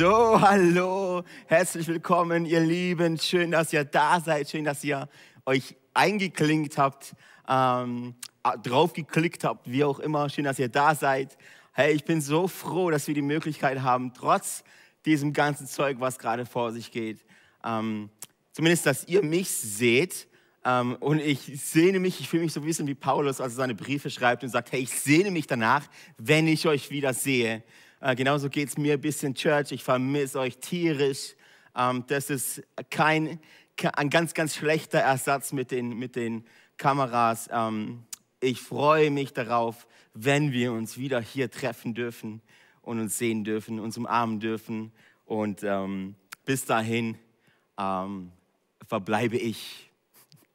So, hallo, herzlich willkommen, ihr Lieben. Schön, dass ihr da seid. Schön, dass ihr euch eingeklinkt habt, ähm, drauf geklickt habt, wie auch immer. Schön, dass ihr da seid. Hey, ich bin so froh, dass wir die Möglichkeit haben, trotz diesem ganzen Zeug, was gerade vor sich geht, ähm, zumindest, dass ihr mich seht. Ähm, und ich sehne mich, ich fühle mich so ein bisschen wie Paulus, als er seine Briefe schreibt und sagt, hey, ich sehne mich danach, wenn ich euch wieder sehe. Äh, genauso geht es mir ein bisschen Church. Ich vermisse euch tierisch. Ähm, das ist kein, ein ganz, ganz schlechter Ersatz mit den, mit den Kameras. Ähm, ich freue mich darauf, wenn wir uns wieder hier treffen dürfen und uns sehen dürfen, uns umarmen dürfen. Und ähm, bis dahin ähm, verbleibe ich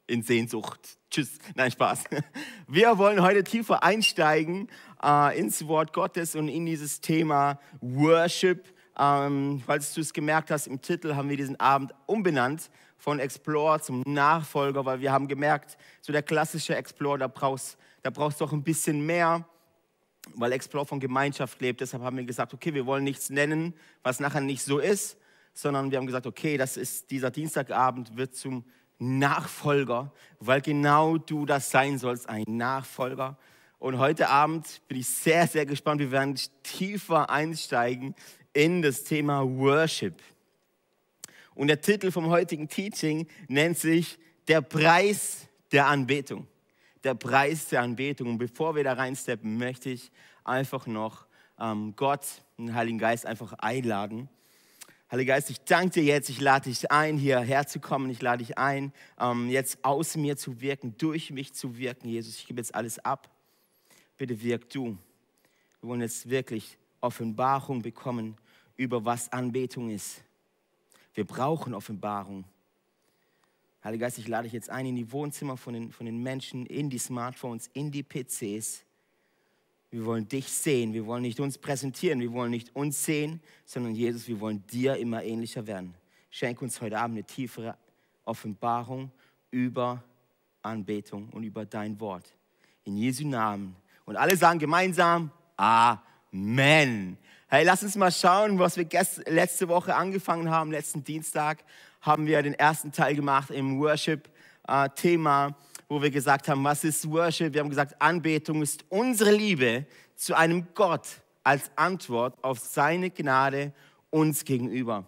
in Sehnsucht. Tschüss. Nein, Spaß. Wir wollen heute tiefer einsteigen äh, ins Wort Gottes und in dieses Thema Worship. Ähm, falls du es gemerkt hast, im Titel haben wir diesen Abend umbenannt von Explore zum Nachfolger, weil wir haben gemerkt, so der klassische Explore, da brauchst da brauchst du doch ein bisschen mehr, weil Explore von Gemeinschaft lebt. Deshalb haben wir gesagt, okay, wir wollen nichts nennen, was nachher nicht so ist, sondern wir haben gesagt, okay, das ist dieser Dienstagabend wird zum Nachfolger, weil genau du das sein sollst, ein Nachfolger. Und heute Abend bin ich sehr, sehr gespannt. Wir werden tiefer einsteigen in das Thema Worship. Und der Titel vom heutigen Teaching nennt sich Der Preis der Anbetung. Der Preis der Anbetung. Und bevor wir da reinsteppen, möchte ich einfach noch ähm, Gott, den Heiligen Geist, einfach einladen. Heiliger Geist, ich danke dir jetzt, ich lade dich ein, hierher zu kommen, ich lade dich ein, ähm, jetzt aus mir zu wirken, durch mich zu wirken, Jesus. Ich gebe jetzt alles ab bitte wirk du. Wir wollen jetzt wirklich Offenbarung bekommen über was Anbetung ist. Wir brauchen Offenbarung. Heiliger Geist, ich lade dich jetzt ein in die Wohnzimmer von den, von den Menschen, in die Smartphones, in die PCs. Wir wollen dich sehen, wir wollen nicht uns präsentieren, wir wollen nicht uns sehen, sondern Jesus, wir wollen dir immer ähnlicher werden. Schenk uns heute Abend eine tiefere Offenbarung über Anbetung und über dein Wort. In Jesu Namen. Und alle sagen gemeinsam Amen. Hey, lass uns mal schauen, was wir letzte Woche angefangen haben. Letzten Dienstag haben wir den ersten Teil gemacht im Worship-Thema, wo wir gesagt haben, was ist Worship? Wir haben gesagt, Anbetung ist unsere Liebe zu einem Gott als Antwort auf seine Gnade uns gegenüber.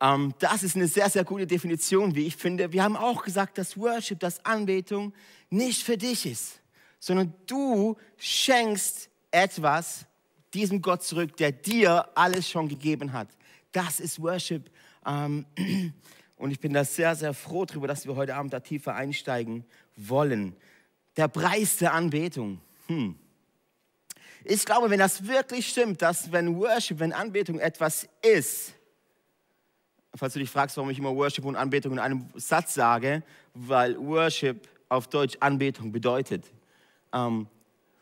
Ähm, das ist eine sehr, sehr gute Definition, wie ich finde. Wir haben auch gesagt, dass Worship, dass Anbetung nicht für dich ist sondern du schenkst etwas diesem Gott zurück, der dir alles schon gegeben hat. Das ist Worship. Ähm, und ich bin da sehr, sehr froh darüber, dass wir heute Abend da tiefer einsteigen wollen. Der Preis der Anbetung. Hm. Ich glaube, wenn das wirklich stimmt, dass wenn Worship, wenn Anbetung etwas ist, falls du dich fragst, warum ich immer Worship und Anbetung in einem Satz sage, weil Worship auf Deutsch Anbetung bedeutet ähm,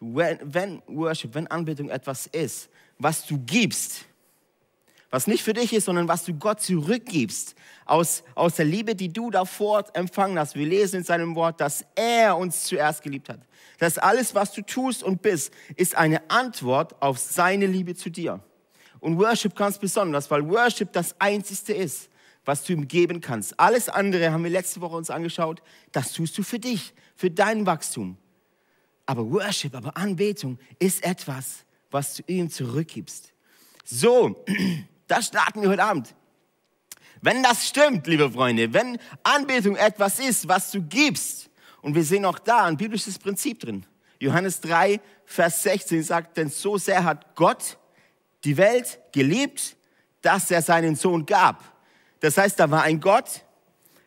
wenn, wenn Worship, wenn Anbetung etwas ist, was du gibst, was nicht für dich ist, sondern was du Gott zurückgibst, aus, aus der Liebe, die du davor empfangen hast. Wir lesen in seinem Wort, dass er uns zuerst geliebt hat. Dass alles, was du tust und bist, ist eine Antwort auf seine Liebe zu dir. Und Worship ganz besonders, weil Worship das Einzige ist, was du ihm geben kannst. Alles andere haben wir letzte Woche uns angeschaut, das tust du für dich, für dein Wachstum. Aber Worship, aber Anbetung ist etwas, was du ihm zurückgibst. So, das starten wir heute Abend. Wenn das stimmt, liebe Freunde, wenn Anbetung etwas ist, was du gibst, und wir sehen auch da ein biblisches Prinzip drin. Johannes 3, Vers 16 sagt, denn so sehr hat Gott die Welt geliebt, dass er seinen Sohn gab. Das heißt, da war ein Gott,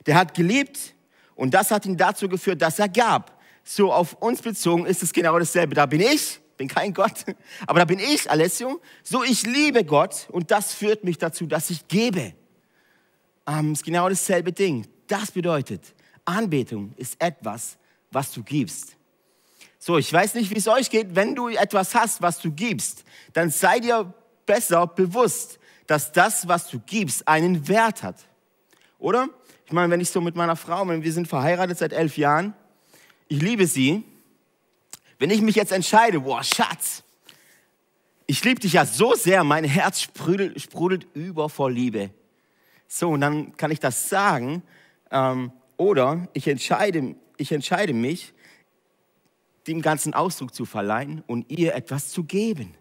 der hat geliebt und das hat ihn dazu geführt, dass er gab so auf uns bezogen ist es genau dasselbe. Da bin ich, bin kein Gott, aber da bin ich, Alessio. So, ich liebe Gott und das führt mich dazu, dass ich gebe. Ähm, ist genau dasselbe Ding. Das bedeutet, Anbetung ist etwas, was du gibst. So, ich weiß nicht, wie es euch geht. Wenn du etwas hast, was du gibst, dann sei dir besser bewusst, dass das, was du gibst, einen Wert hat. Oder? Ich meine, wenn ich so mit meiner Frau, wir sind verheiratet seit elf Jahren, ich liebe sie. Wenn ich mich jetzt entscheide, boah, Schatz, ich liebe dich ja so sehr, mein Herz sprudelt, sprudelt über vor Liebe. So, und dann kann ich das sagen. Ähm, oder ich entscheide, ich entscheide mich, dem ganzen Ausdruck zu verleihen und ihr etwas zu geben.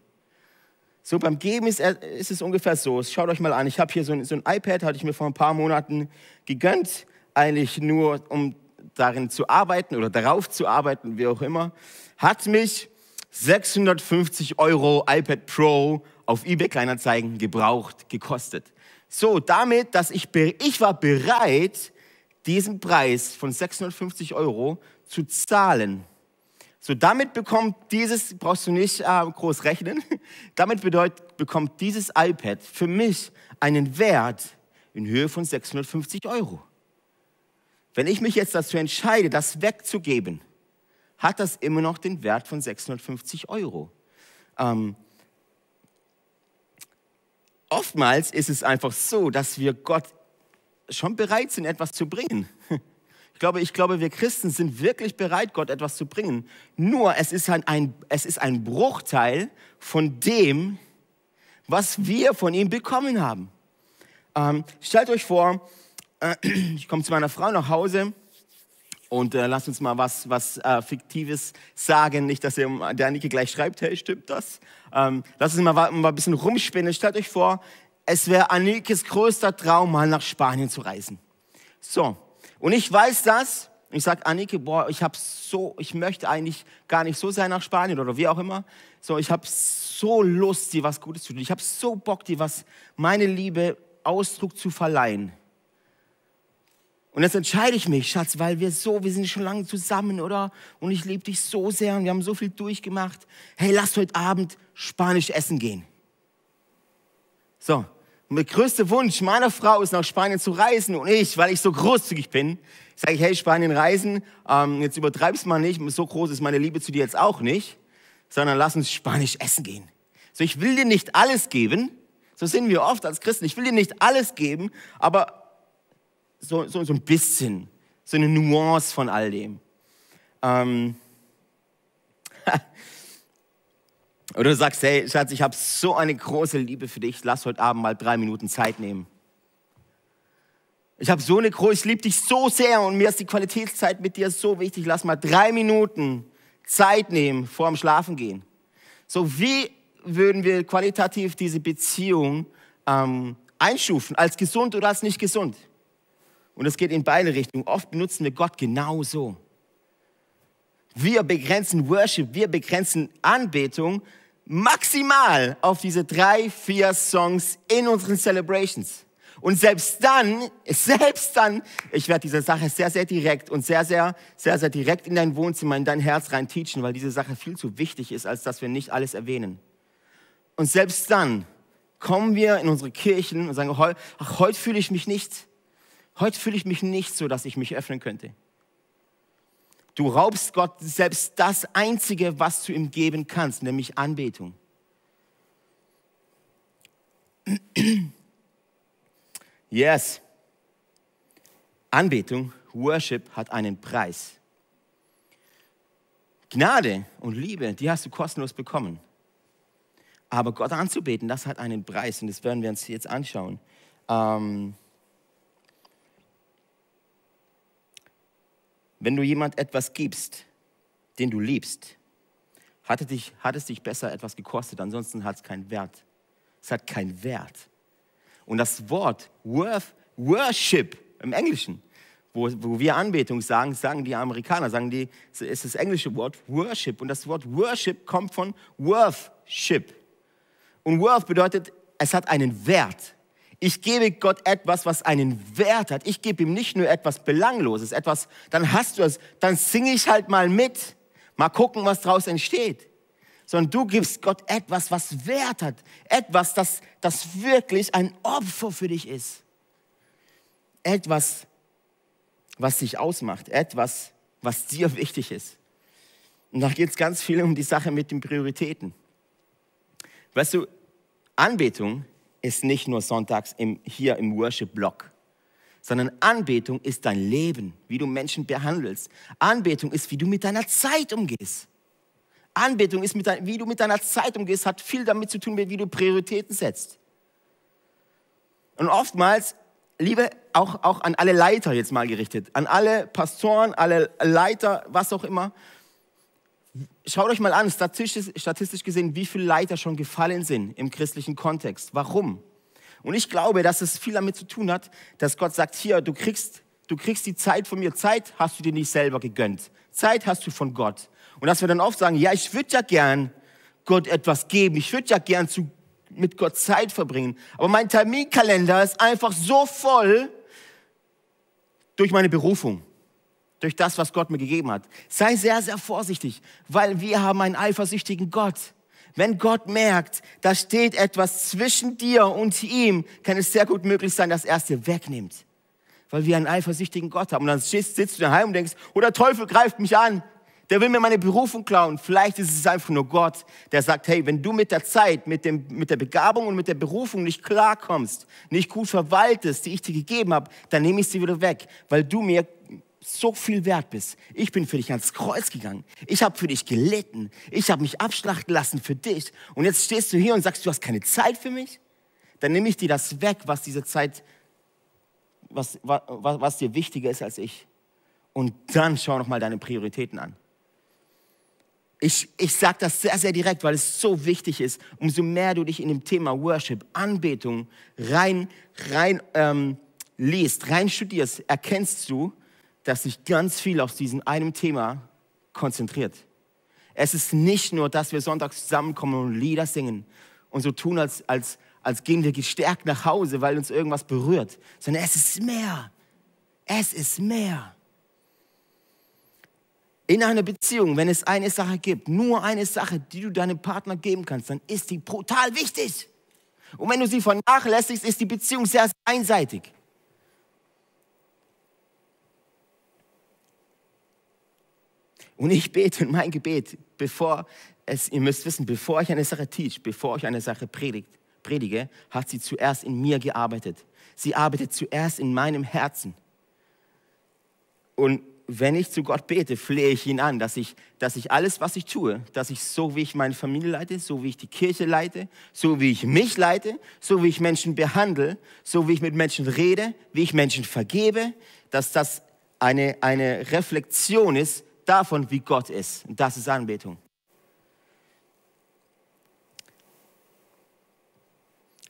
So beim Geben ist, ist es ungefähr so. Schaut euch mal an. Ich habe hier so ein, so ein iPad, hatte ich mir vor ein paar Monaten gegönnt, eigentlich nur um darin zu arbeiten oder darauf zu arbeiten, wie auch immer. Hat mich 650 Euro iPad Pro auf eBay Kleinanzeigen gebraucht, gekostet. So, damit, dass ich, ich war bereit, diesen Preis von 650 Euro zu zahlen. So, damit bekommt dieses, brauchst du nicht äh, groß rechnen, damit bedeutet, bekommt dieses iPad für mich einen Wert in Höhe von 650 Euro. Wenn ich mich jetzt dazu entscheide, das wegzugeben, hat das immer noch den Wert von 650 Euro. Ähm, oftmals ist es einfach so, dass wir Gott schon bereit sind, etwas zu bringen. Ich glaube, ich glaube, wir Christen sind wirklich bereit, Gott etwas zu bringen. Nur es ist ein, ein, es ist ein Bruchteil von dem, was wir von ihm bekommen haben. Ähm, stellt euch vor, äh, ich komme zu meiner Frau nach Hause und äh, lasst uns mal was, was äh, Fiktives sagen. Nicht, dass ihr der Nike gleich schreibt, hey, stimmt das? Ähm, lasst uns mal, mal ein bisschen rumspinnen. Stellt euch vor, es wäre Anikes größter Traum, mal nach Spanien zu reisen. So, und ich weiß das. Ich sage Annike, boah, ich habe so, ich möchte eigentlich gar nicht so sein nach Spanien oder wie auch immer. So, ich habe so Lust, dir was Gutes zu tun. Ich habe so Bock, dir was, meine Liebe Ausdruck zu verleihen. Und jetzt entscheide ich mich, Schatz, weil wir so, wir sind schon lange zusammen, oder? Und ich liebe dich so sehr und wir haben so viel durchgemacht. Hey, lass heute Abend Spanisch essen gehen. So. Und der größte Wunsch meiner Frau ist, nach Spanien zu reisen. Und ich, weil ich so großzügig bin, sage ich, hey, Spanien reisen, ähm, jetzt übertreib's mal nicht, so groß ist meine Liebe zu dir jetzt auch nicht, sondern lass uns Spanisch essen gehen. So, ich will dir nicht alles geben, so sind wir oft als Christen, ich will dir nicht alles geben, aber so, so, so ein bisschen, so eine Nuance von all dem. Ähm, oder du sagst, hey Schatz, ich habe so eine große Liebe für dich, lass heute Abend mal drei Minuten Zeit nehmen. Ich habe so eine große, ich liebe dich so sehr und mir ist die Qualitätszeit mit dir so wichtig. Lass mal drei Minuten Zeit nehmen vor dem Schlafen gehen. So wie würden wir qualitativ diese Beziehung ähm, einstufen, als gesund oder als nicht gesund? Und es geht in beide Richtungen. Oft benutzen wir Gott genauso. Wir begrenzen Worship, wir begrenzen Anbetung maximal auf diese drei, vier Songs in unseren Celebrations. Und selbst dann, selbst dann, ich werde diese Sache sehr, sehr direkt und sehr, sehr, sehr, sehr direkt in dein Wohnzimmer, in dein Herz rein teachen, weil diese Sache viel zu wichtig ist, als dass wir nicht alles erwähnen. Und selbst dann kommen wir in unsere Kirchen und sagen, ach, heute fühle ich mich nicht Heute fühle ich mich nicht so, dass ich mich öffnen könnte. Du raubst Gott selbst das Einzige, was du ihm geben kannst, nämlich Anbetung. Yes. Anbetung, Worship hat einen Preis. Gnade und Liebe, die hast du kostenlos bekommen. Aber Gott anzubeten, das hat einen Preis und das werden wir uns jetzt anschauen. Ähm, Wenn du jemand etwas gibst, den du liebst, hat es dich, hat es dich besser etwas gekostet, ansonsten hat es keinen Wert. Es hat keinen Wert. Und das Wort worth, Worship im Englischen, wo, wo wir Anbetung sagen, sagen die Amerikaner, sagen die, ist das englische Wort Worship. Und das Wort Worship kommt von Worthship. Und Worth bedeutet, es hat einen Wert. Ich gebe Gott etwas, was einen Wert hat. Ich gebe ihm nicht nur etwas Belangloses, etwas, dann hast du es, dann singe ich halt mal mit. Mal gucken, was daraus entsteht. Sondern du gibst Gott etwas, was Wert hat. Etwas, das, das wirklich ein Opfer für dich ist. Etwas, was dich ausmacht. Etwas, was dir wichtig ist. Und da geht es ganz viel um die Sache mit den Prioritäten. Weißt du, Anbetung ist nicht nur sonntags im, hier im Worship-Block, sondern Anbetung ist dein Leben, wie du Menschen behandelst. Anbetung ist, wie du mit deiner Zeit umgehst. Anbetung ist, mit dein, wie du mit deiner Zeit umgehst, hat viel damit zu tun, wie du Prioritäten setzt. Und oftmals, liebe, auch, auch an alle Leiter jetzt mal gerichtet, an alle Pastoren, alle Leiter, was auch immer, schaut euch mal an, statistisch, statistisch gesehen, wie viele Leiter schon gefallen sind im christlichen Kontext. Warum? Und ich glaube, dass es viel damit zu tun hat, dass Gott sagt, hier, du kriegst, du kriegst die Zeit von mir. Zeit hast du dir nicht selber gegönnt. Zeit hast du von Gott. Und dass wir dann oft sagen, ja, ich würde ja gern Gott etwas geben. Ich würde ja gern zu, mit Gott Zeit verbringen. Aber mein Terminkalender ist einfach so voll durch meine Berufung durch das, was Gott mir gegeben hat. Sei sehr, sehr vorsichtig, weil wir haben einen eifersüchtigen Gott. Wenn Gott merkt, da steht etwas zwischen dir und ihm, kann es sehr gut möglich sein, dass er es dir wegnimmt. Weil wir einen eifersüchtigen Gott haben. Und dann sitzt du daheim und denkst, oh, der Teufel greift mich an. Der will mir meine Berufung klauen. Vielleicht ist es einfach nur Gott, der sagt, hey, wenn du mit der Zeit, mit, dem, mit der Begabung und mit der Berufung nicht klarkommst, nicht gut verwaltest, die ich dir gegeben habe, dann nehme ich sie wieder weg, weil du mir so viel wert bist. Ich bin für dich ans Kreuz gegangen. Ich habe für dich gelitten. Ich habe mich abschlachten lassen für dich. Und jetzt stehst du hier und sagst, du hast keine Zeit für mich? Dann nehme ich dir das weg, was diese Zeit, was, was, was dir wichtiger ist als ich. Und dann schau noch mal deine Prioritäten an. Ich, ich sage das sehr, sehr direkt, weil es so wichtig ist. Umso mehr du dich in dem Thema Worship, Anbetung rein, rein ähm, liest, rein studierst, erkennst du, dass sich ganz viel auf diesem einem Thema konzentriert. Es ist nicht nur, dass wir sonntags zusammenkommen und Lieder singen und so tun, als, als, als gehen wir gestärkt nach Hause, weil uns irgendwas berührt, sondern es ist mehr. Es ist mehr. In einer Beziehung, wenn es eine Sache gibt, nur eine Sache, die du deinem Partner geben kannst, dann ist die brutal wichtig. Und wenn du sie vernachlässigst, ist die Beziehung sehr einseitig. Und ich bete in mein Gebet, bevor es, ihr müsst wissen, bevor ich eine Sache teach, bevor ich eine Sache predigt, predige, hat sie zuerst in mir gearbeitet. Sie arbeitet zuerst in meinem Herzen. Und wenn ich zu Gott bete, flehe ich ihn an, dass ich, dass ich alles, was ich tue, dass ich so wie ich meine Familie leite, so wie ich die Kirche leite, so wie ich mich leite, so wie ich Menschen behandle, so wie ich mit Menschen rede, wie ich Menschen vergebe, dass das eine, eine Reflexion ist davon, wie Gott ist. Und das ist Anbetung.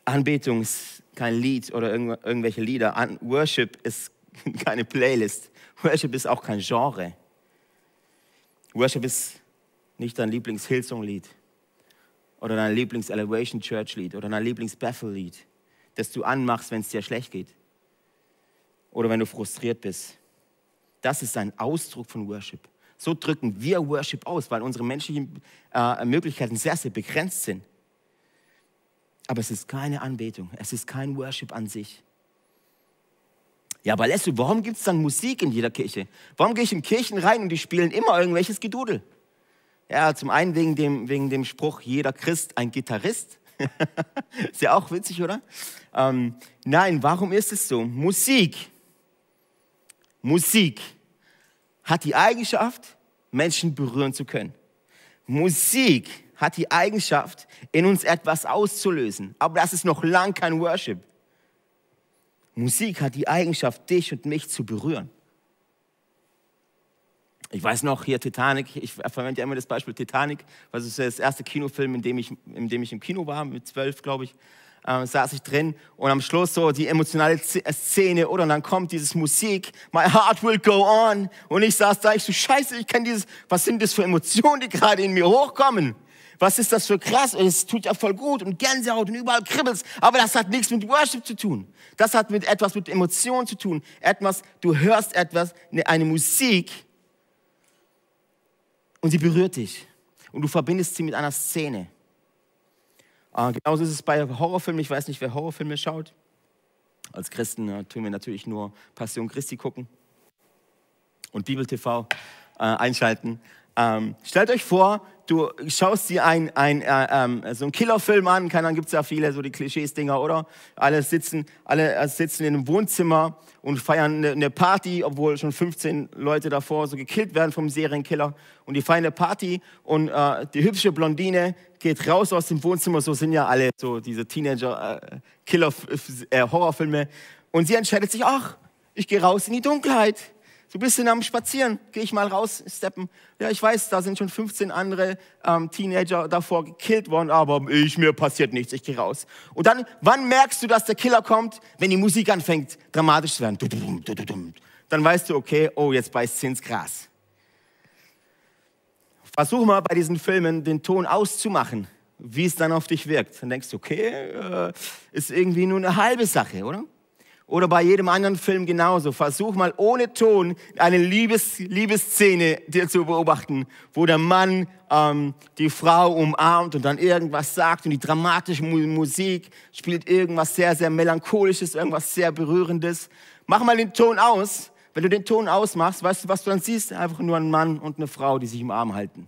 Anbetung ist kein Lied oder irgendwelche Lieder. Worship ist keine Playlist. Worship ist auch kein Genre. Worship ist nicht dein Lieblings-Hillsong-Lied oder dein Lieblings-Elevation Church-Lied oder dein Lieblings-Bethel-Lied, das du anmachst, wenn es dir schlecht geht oder wenn du frustriert bist. Das ist ein Ausdruck von Worship. So drücken wir Worship aus, weil unsere menschlichen äh, Möglichkeiten sehr, sehr begrenzt sind. Aber es ist keine Anbetung, es ist kein Worship an sich. Ja, aber Leslie, warum gibt es dann Musik in jeder Kirche? Warum gehe ich in Kirchen rein und die spielen immer irgendwelches Gedudel? Ja, zum einen wegen dem, wegen dem Spruch, jeder Christ ein Gitarrist. ist ja auch witzig, oder? Ähm, nein, warum ist es so? Musik. Musik hat die Eigenschaft, Menschen berühren zu können. Musik hat die Eigenschaft, in uns etwas auszulösen. Aber das ist noch lang kein Worship. Musik hat die Eigenschaft, dich und mich zu berühren. Ich weiß noch, hier Titanic, ich verwende ja immer das Beispiel Titanic, weil es ist das erste Kinofilm, in dem ich, in dem ich im Kino war, mit zwölf, glaube ich äh, saß ich drin und am Schluss so die emotionale äh, Szene oder und dann kommt dieses Musik, My Heart Will Go On und ich saß da, ich so scheiße, ich kenne dieses, was sind das für Emotionen, die gerade in mir hochkommen? Was ist das für krass? Es tut ja voll gut und Gänsehaut und überall kribbelt's. Aber das hat nichts mit Worship zu tun. Das hat mit etwas mit Emotionen zu tun. Etwas, du hörst etwas, ne, eine Musik und sie berührt dich. Und du verbindest sie mit einer Szene. Äh, genauso ist es bei Horrorfilmen. Ich weiß nicht, wer Horrorfilme schaut. Als Christen äh, tun wir natürlich nur Passion Christi gucken und Bibel TV äh, einschalten. Ähm, stellt euch vor, du schaust dir ein, ein, äh, ähm, so einen Killerfilm an, keine Ahnung, gibt es ja viele, so die Klischees-Dinger, oder? Alle sitzen, alle äh, sitzen in einem Wohnzimmer und feiern eine, eine, Party, obwohl schon 15 Leute davor so gekillt werden vom Serienkiller. Und die feiern eine Party und äh, die hübsche Blondine geht raus aus dem Wohnzimmer, so sind ja alle so diese Teenager-Killer-Horrorfilme. Äh, und sie entscheidet sich, ach, ich gehe raus in die Dunkelheit so ein bisschen am Spazieren, gehe ich mal raus, steppen. Ja, ich weiß, da sind schon 15 andere ähm, Teenager davor gekillt worden, aber ich, mir passiert nichts, ich gehe raus. Und dann, wann merkst du, dass der Killer kommt? Wenn die Musik anfängt, dramatisch zu werden. Dann weißt du, okay, oh, jetzt beißt sie ins Gras. Versuch mal bei diesen Filmen den Ton auszumachen, wie es dann auf dich wirkt. Dann denkst du, okay, äh, ist irgendwie nur eine halbe Sache, oder? Oder bei jedem anderen Film genauso. Versuch mal ohne Ton eine Liebes, Liebesszene dir zu beobachten, wo der Mann ähm, die Frau umarmt und dann irgendwas sagt und die dramatische Musik spielt irgendwas sehr, sehr melancholisches, irgendwas sehr berührendes. Mach mal den Ton aus. Wenn du den Ton ausmachst, weißt du, was du dann siehst? Einfach nur ein Mann und eine Frau, die sich im Arm halten.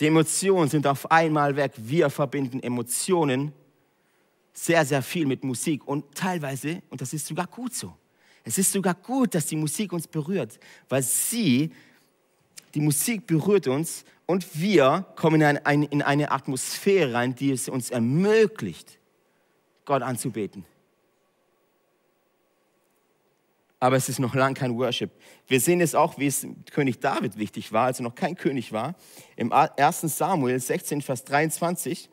Die Emotionen sind auf einmal weg. Wir verbinden Emotionen sehr, sehr viel mit Musik und teilweise, und das ist sogar gut so, es ist sogar gut, dass die Musik uns berührt, weil sie, die Musik berührt uns und wir kommen in eine, in eine Atmosphäre rein, die es uns ermöglicht, Gott anzubeten. Aber es ist noch lange kein Worship. Wir sehen es auch, wie es König David wichtig war, als er noch kein König war. Im 1. Samuel 16, Vers 23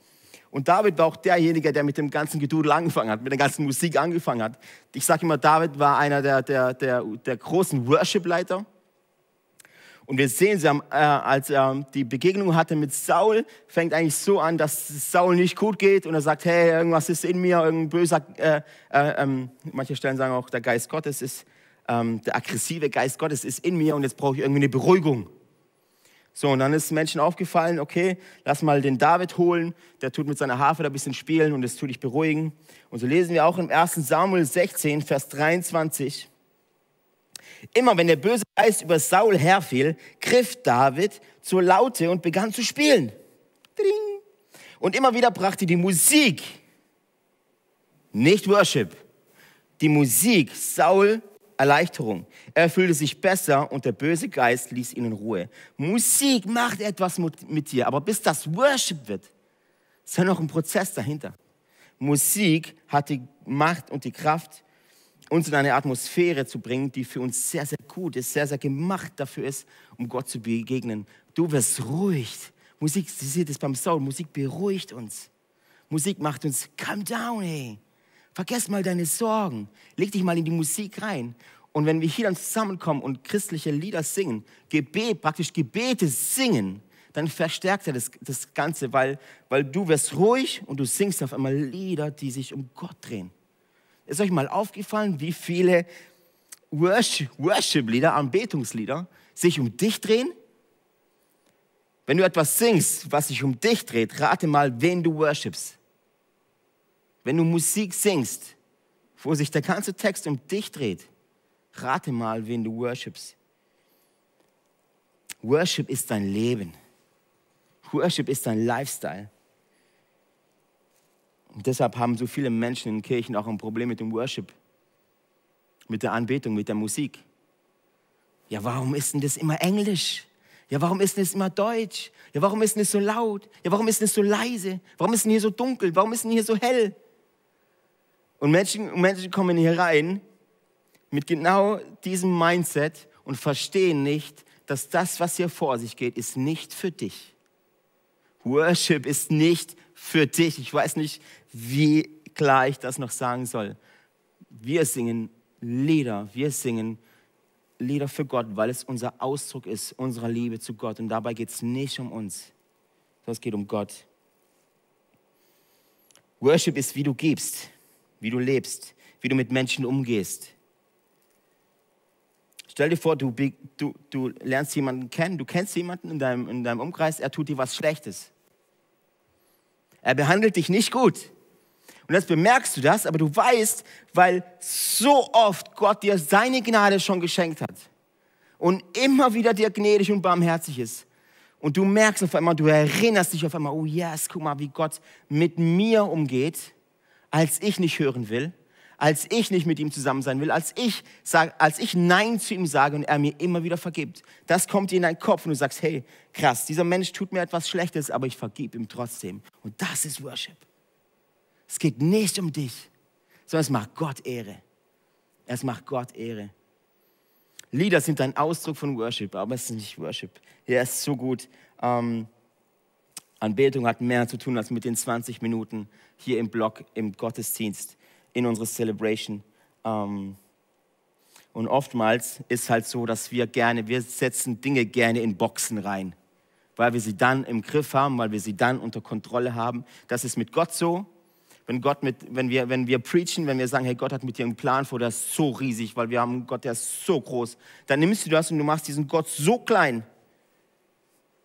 und David war auch derjenige, der mit dem ganzen Gedudel angefangen hat, mit der ganzen Musik angefangen hat. Ich sage immer, David war einer der, der, der, der großen Worship-Leiter. Und wir sehen sie, äh, als er die Begegnung hatte mit Saul, fängt eigentlich so an, dass Saul nicht gut geht und er sagt, hey, irgendwas ist in mir, irgendein böser, äh, äh, ähm, manche Stellen sagen auch, der Geist Gottes ist, ähm, der aggressive Geist Gottes ist in mir und jetzt brauche ich irgendwie eine Beruhigung. So, und dann ist Menschen aufgefallen, okay, lass mal den David holen, der tut mit seiner Harfe da ein bisschen spielen und das tut dich beruhigen. Und so lesen wir auch im 1. Samuel 16, Vers 23. Immer wenn der böse Geist über Saul herfiel, griff David zur Laute und begann zu spielen. Und immer wieder brachte die Musik, nicht Worship, die Musik Saul Erleichterung. Er fühlte sich besser und der böse Geist ließ ihn in Ruhe. Musik macht etwas mit dir, aber bis das Worship wird, ist ja noch ein Prozess dahinter. Musik hat die Macht und die Kraft, uns in eine Atmosphäre zu bringen, die für uns sehr, sehr gut ist, sehr, sehr gemacht dafür ist, um Gott zu begegnen. Du wirst ruhig. Musik, Sie sieht es beim Soul, Musik beruhigt uns. Musik macht uns, calm down, hey. Vergesst mal deine Sorgen. Leg dich mal in die Musik rein. Und wenn wir hier dann zusammenkommen und christliche Lieder singen, Gebet, praktisch Gebete singen, dann verstärkt er das, das Ganze, weil, weil du wirst ruhig und du singst auf einmal Lieder, die sich um Gott drehen. Ist euch mal aufgefallen, wie viele Worship-Lieder, Anbetungslieder sich um dich drehen? Wenn du etwas singst, was sich um dich dreht, rate mal, wen du worshipst wenn du Musik singst, wo sich der ganze Text um dich dreht, rate mal, wen du worshipst. Worship ist dein Leben. Worship ist dein Lifestyle. Und deshalb haben so viele Menschen in Kirchen auch ein Problem mit dem Worship, mit der Anbetung, mit der Musik. Ja, warum ist denn das immer Englisch? Ja, warum ist denn das immer Deutsch? Ja, warum ist denn das so laut? Ja, warum ist denn das so leise? Warum ist denn hier so dunkel? Warum ist denn hier so hell? Und Menschen, Menschen kommen hier rein mit genau diesem Mindset und verstehen nicht, dass das, was hier vor sich geht, ist nicht für dich. Worship ist nicht für dich. Ich weiß nicht, wie klar ich das noch sagen soll. Wir singen Lieder, wir singen Lieder für Gott, weil es unser Ausdruck ist, unserer Liebe zu Gott. Und dabei geht es nicht um uns, sondern es geht um Gott. Worship ist, wie du gibst wie du lebst, wie du mit Menschen umgehst. Stell dir vor, du, du, du lernst jemanden kennen, du kennst jemanden in deinem, in deinem Umkreis, er tut dir was Schlechtes. Er behandelt dich nicht gut. Und jetzt bemerkst du das, aber du weißt, weil so oft Gott dir seine Gnade schon geschenkt hat und immer wieder dir gnädig und barmherzig ist, Und du merkst auf einmal, du erinnerst dich auf einmal, oh yes, guck mal, wie Gott mit mir umgeht, als ich nicht hören will, als ich nicht mit ihm zusammen sein will, als ich, sag, als ich Nein zu ihm sage und er mir immer wieder vergibt. Das kommt dir in deinen Kopf und du sagst, hey, krass, dieser Mensch tut mir etwas Schlechtes, aber ich vergib ihm trotzdem. Und das ist Worship. Es geht nicht um dich, sondern es macht Gott Ehre. Es macht Gott Ehre. Lieder sind ein Ausdruck von Worship, aber es ist nicht Worship. Es ist so gut. Ähm, Anbetung hat mehr zu tun als mit den 20 Minuten hier im Blog, im Gottesdienst, in unserer Celebration. Ähm, und oftmals ist halt so, dass wir gerne, wir setzen Dinge gerne in Boxen rein, weil wir sie dann im Griff haben, weil wir sie dann unter Kontrolle haben. Das ist mit Gott so, wenn, Gott mit, wenn, wir, wenn wir preachen, wenn wir sagen, hey, Gott hat mit dir einen Plan vor, der ist so riesig, weil wir haben einen Gott, der ist so groß, dann nimmst du das und du machst diesen Gott so klein,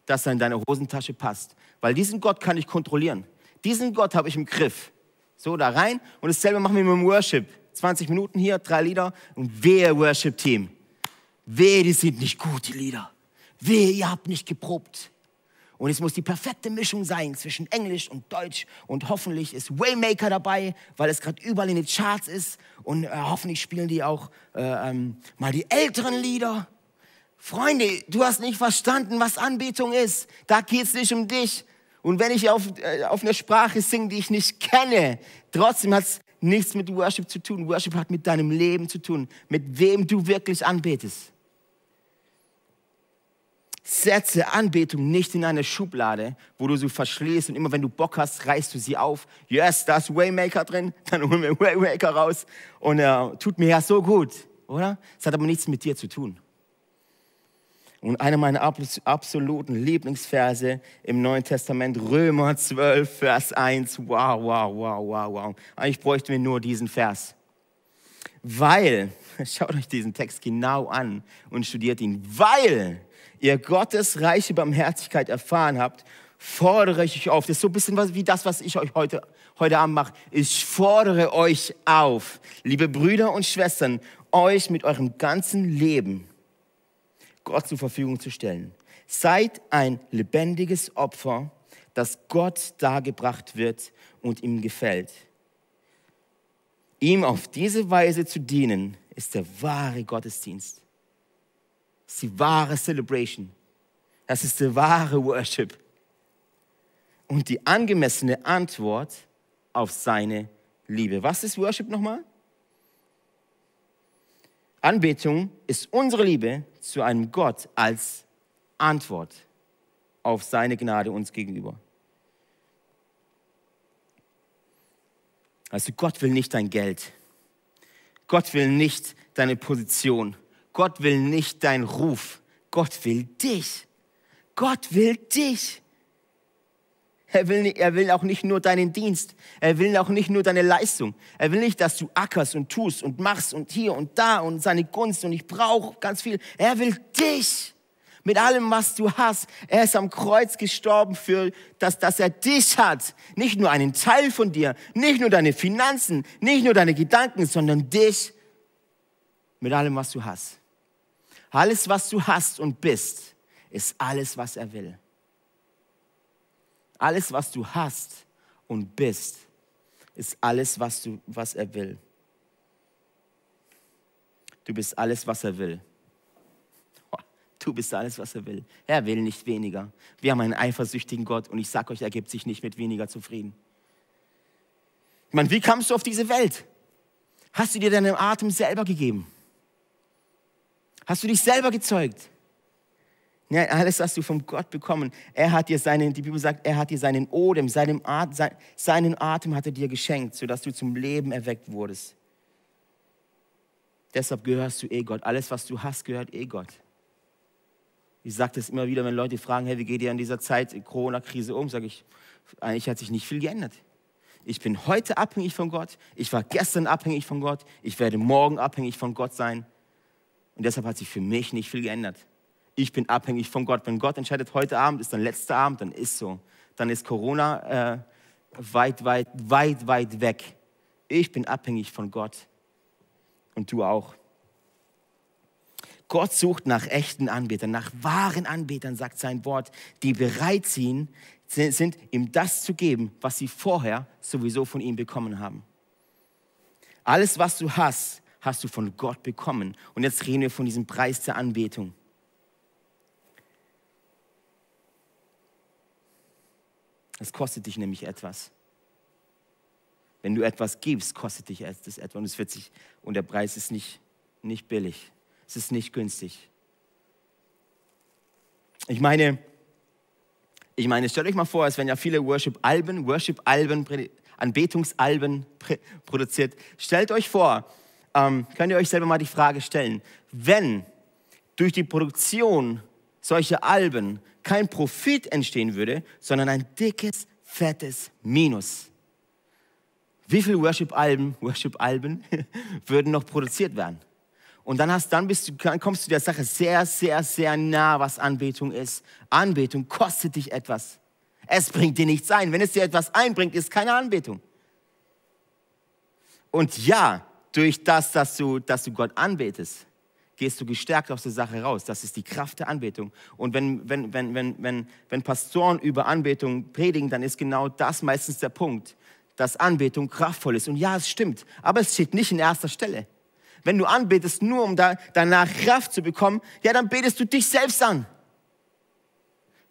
dass er in deine Hosentasche passt. Weil diesen Gott kann ich kontrollieren. Diesen Gott habe ich im Griff. So, da rein. Und dasselbe machen wir mit dem Worship. 20 Minuten hier, drei Lieder und wehe Worship-Team. Wehe, die sind nicht gut, die Lieder. Wehe, ihr habt nicht geprobt. Und es muss die perfekte Mischung sein zwischen Englisch und Deutsch. Und hoffentlich ist Waymaker dabei, weil es gerade überall in den Charts ist. Und äh, hoffentlich spielen die auch äh, ähm, mal die älteren Lieder. Freunde, du hast nicht verstanden, was Anbetung ist. Da geht es nicht um dich. Und wenn ich auf, äh, auf einer Sprache singe, die ich nicht kenne, trotzdem hat es nichts mit Worship zu tun. Worship hat mit deinem Leben zu tun, mit wem du wirklich anbetest. Setze Anbetung nicht in eine Schublade, wo du sie verschließt und immer wenn du Bock hast, reißt du sie auf. Yes, da ist Waymaker drin, dann holen wir Waymaker raus und äh, tut mir ja so gut, oder? Es hat aber nichts mit dir zu tun. Und einer meiner absoluten Lieblingsverse im Neuen Testament, Römer 12, Vers 1. Wow, wow, wow, wow, wow. Eigentlich bräuchten wir nur diesen Vers. Weil, schaut euch diesen Text genau an und studiert ihn, weil ihr Gottes reiche Barmherzigkeit erfahren habt, fordere ich euch auf. Das ist so ein bisschen wie das, was ich euch heute, heute Abend mache. Ich fordere euch auf, liebe Brüder und Schwestern, euch mit eurem ganzen Leben Gott zur Verfügung zu stellen. Seid ein lebendiges Opfer, das Gott dargebracht wird und ihm gefällt. Ihm auf diese Weise zu dienen, ist der wahre Gottesdienst ist die wahre Celebration. Das ist der wahre Worship. Und die angemessene Antwort auf seine Liebe. Was ist Worship nochmal? Anbetung ist unsere Liebe zu einem Gott als Antwort auf seine Gnade uns gegenüber. Also Gott will nicht dein Geld. Gott will nicht deine Position. Gott will nicht deinen Ruf. Gott will dich. Gott will dich. Er will, er will auch nicht nur deinen Dienst. Er will auch nicht nur deine Leistung. Er will nicht, dass du ackerst und tust und machst und hier und da und seine Gunst und ich brauche ganz viel. Er will dich mit allem, was du hast. Er ist am Kreuz gestorben für das, dass er dich hat. Nicht nur einen Teil von dir, nicht nur deine Finanzen, nicht nur deine Gedanken, sondern dich mit allem, was du hast. Alles, was du hast und bist, ist alles, was er will. Alles, was du hast und bist, ist alles, was, du, was er will. Du bist alles, was er will. Du bist alles, was er will. Er will nicht weniger. Wir haben einen eifersüchtigen Gott und ich sage euch, er gibt sich nicht mit weniger zufrieden. Ich meine, wie kamst du auf diese Welt? Hast du dir deinen Atem selber gegeben? Hast du dich selber gezeugt? Ja, alles hast du von Gott bekommen. Er hat dir seinen, die Bibel sagt, er hat dir seinen Odem, seinen, Atem, seinen Atem hat er dir geschenkt, sodass du zum Leben erweckt wurdest. Deshalb gehörst du eh Gott. Alles, was du hast, gehört eh Gott. Ich sage das immer wieder, wenn Leute fragen, hey, wie geht ihr in dieser Zeit, Corona-Krise um? Sage ich, eigentlich hat sich nicht viel geändert. Ich bin heute abhängig von Gott. Ich war gestern abhängig von Gott. Ich werde morgen abhängig von Gott sein. Und deshalb hat sich für mich nicht viel geändert. Ich bin abhängig von Gott. Wenn Gott entscheidet, heute Abend ist dein letzter Abend, dann ist so. Dann ist Corona äh, weit, weit, weit, weit weg. Ich bin abhängig von Gott. Und du auch. Gott sucht nach echten Anbetern, nach wahren Anbetern, sagt sein Wort, die bereit sind, sind, ihm das zu geben, was sie vorher sowieso von ihm bekommen haben. Alles, was du hast, hast du von Gott bekommen. Und jetzt reden wir von diesem Preis der Anbetung. Es kostet dich nämlich etwas. Wenn du etwas gibst, kostet dich das etwas. Und, es wird sich, und der Preis ist nicht, nicht billig. Es ist nicht günstig. Ich meine, ich meine, stellt euch mal vor, es werden ja viele Worship-Alben, Worship-Alben, Anbetungsalben produziert. Stellt euch vor, ähm, könnt ihr euch selber mal die Frage stellen, wenn durch die Produktion solcher Alben kein Profit entstehen würde, sondern ein dickes, fettes Minus. Wie viele Worship-Alben Worship -Alben würden noch produziert werden? Und dann, hast, dann, bist du, kommst du der Sache sehr, sehr, sehr nah, was Anbetung ist. Anbetung kostet dich etwas. Es bringt dir nichts ein. Wenn es dir etwas einbringt, ist keine Anbetung. Und ja, durch das, dass du, dass du Gott anbetest, gehst du gestärkt aus der Sache raus. Das ist die Kraft der Anbetung. Und wenn, wenn, wenn, wenn, wenn, wenn Pastoren über Anbetung predigen, dann ist genau das meistens der Punkt, dass Anbetung kraftvoll ist. Und ja, es stimmt, aber es steht nicht in erster Stelle. Wenn du anbetest, nur um da, danach Kraft zu bekommen, ja, dann betest du dich selbst an.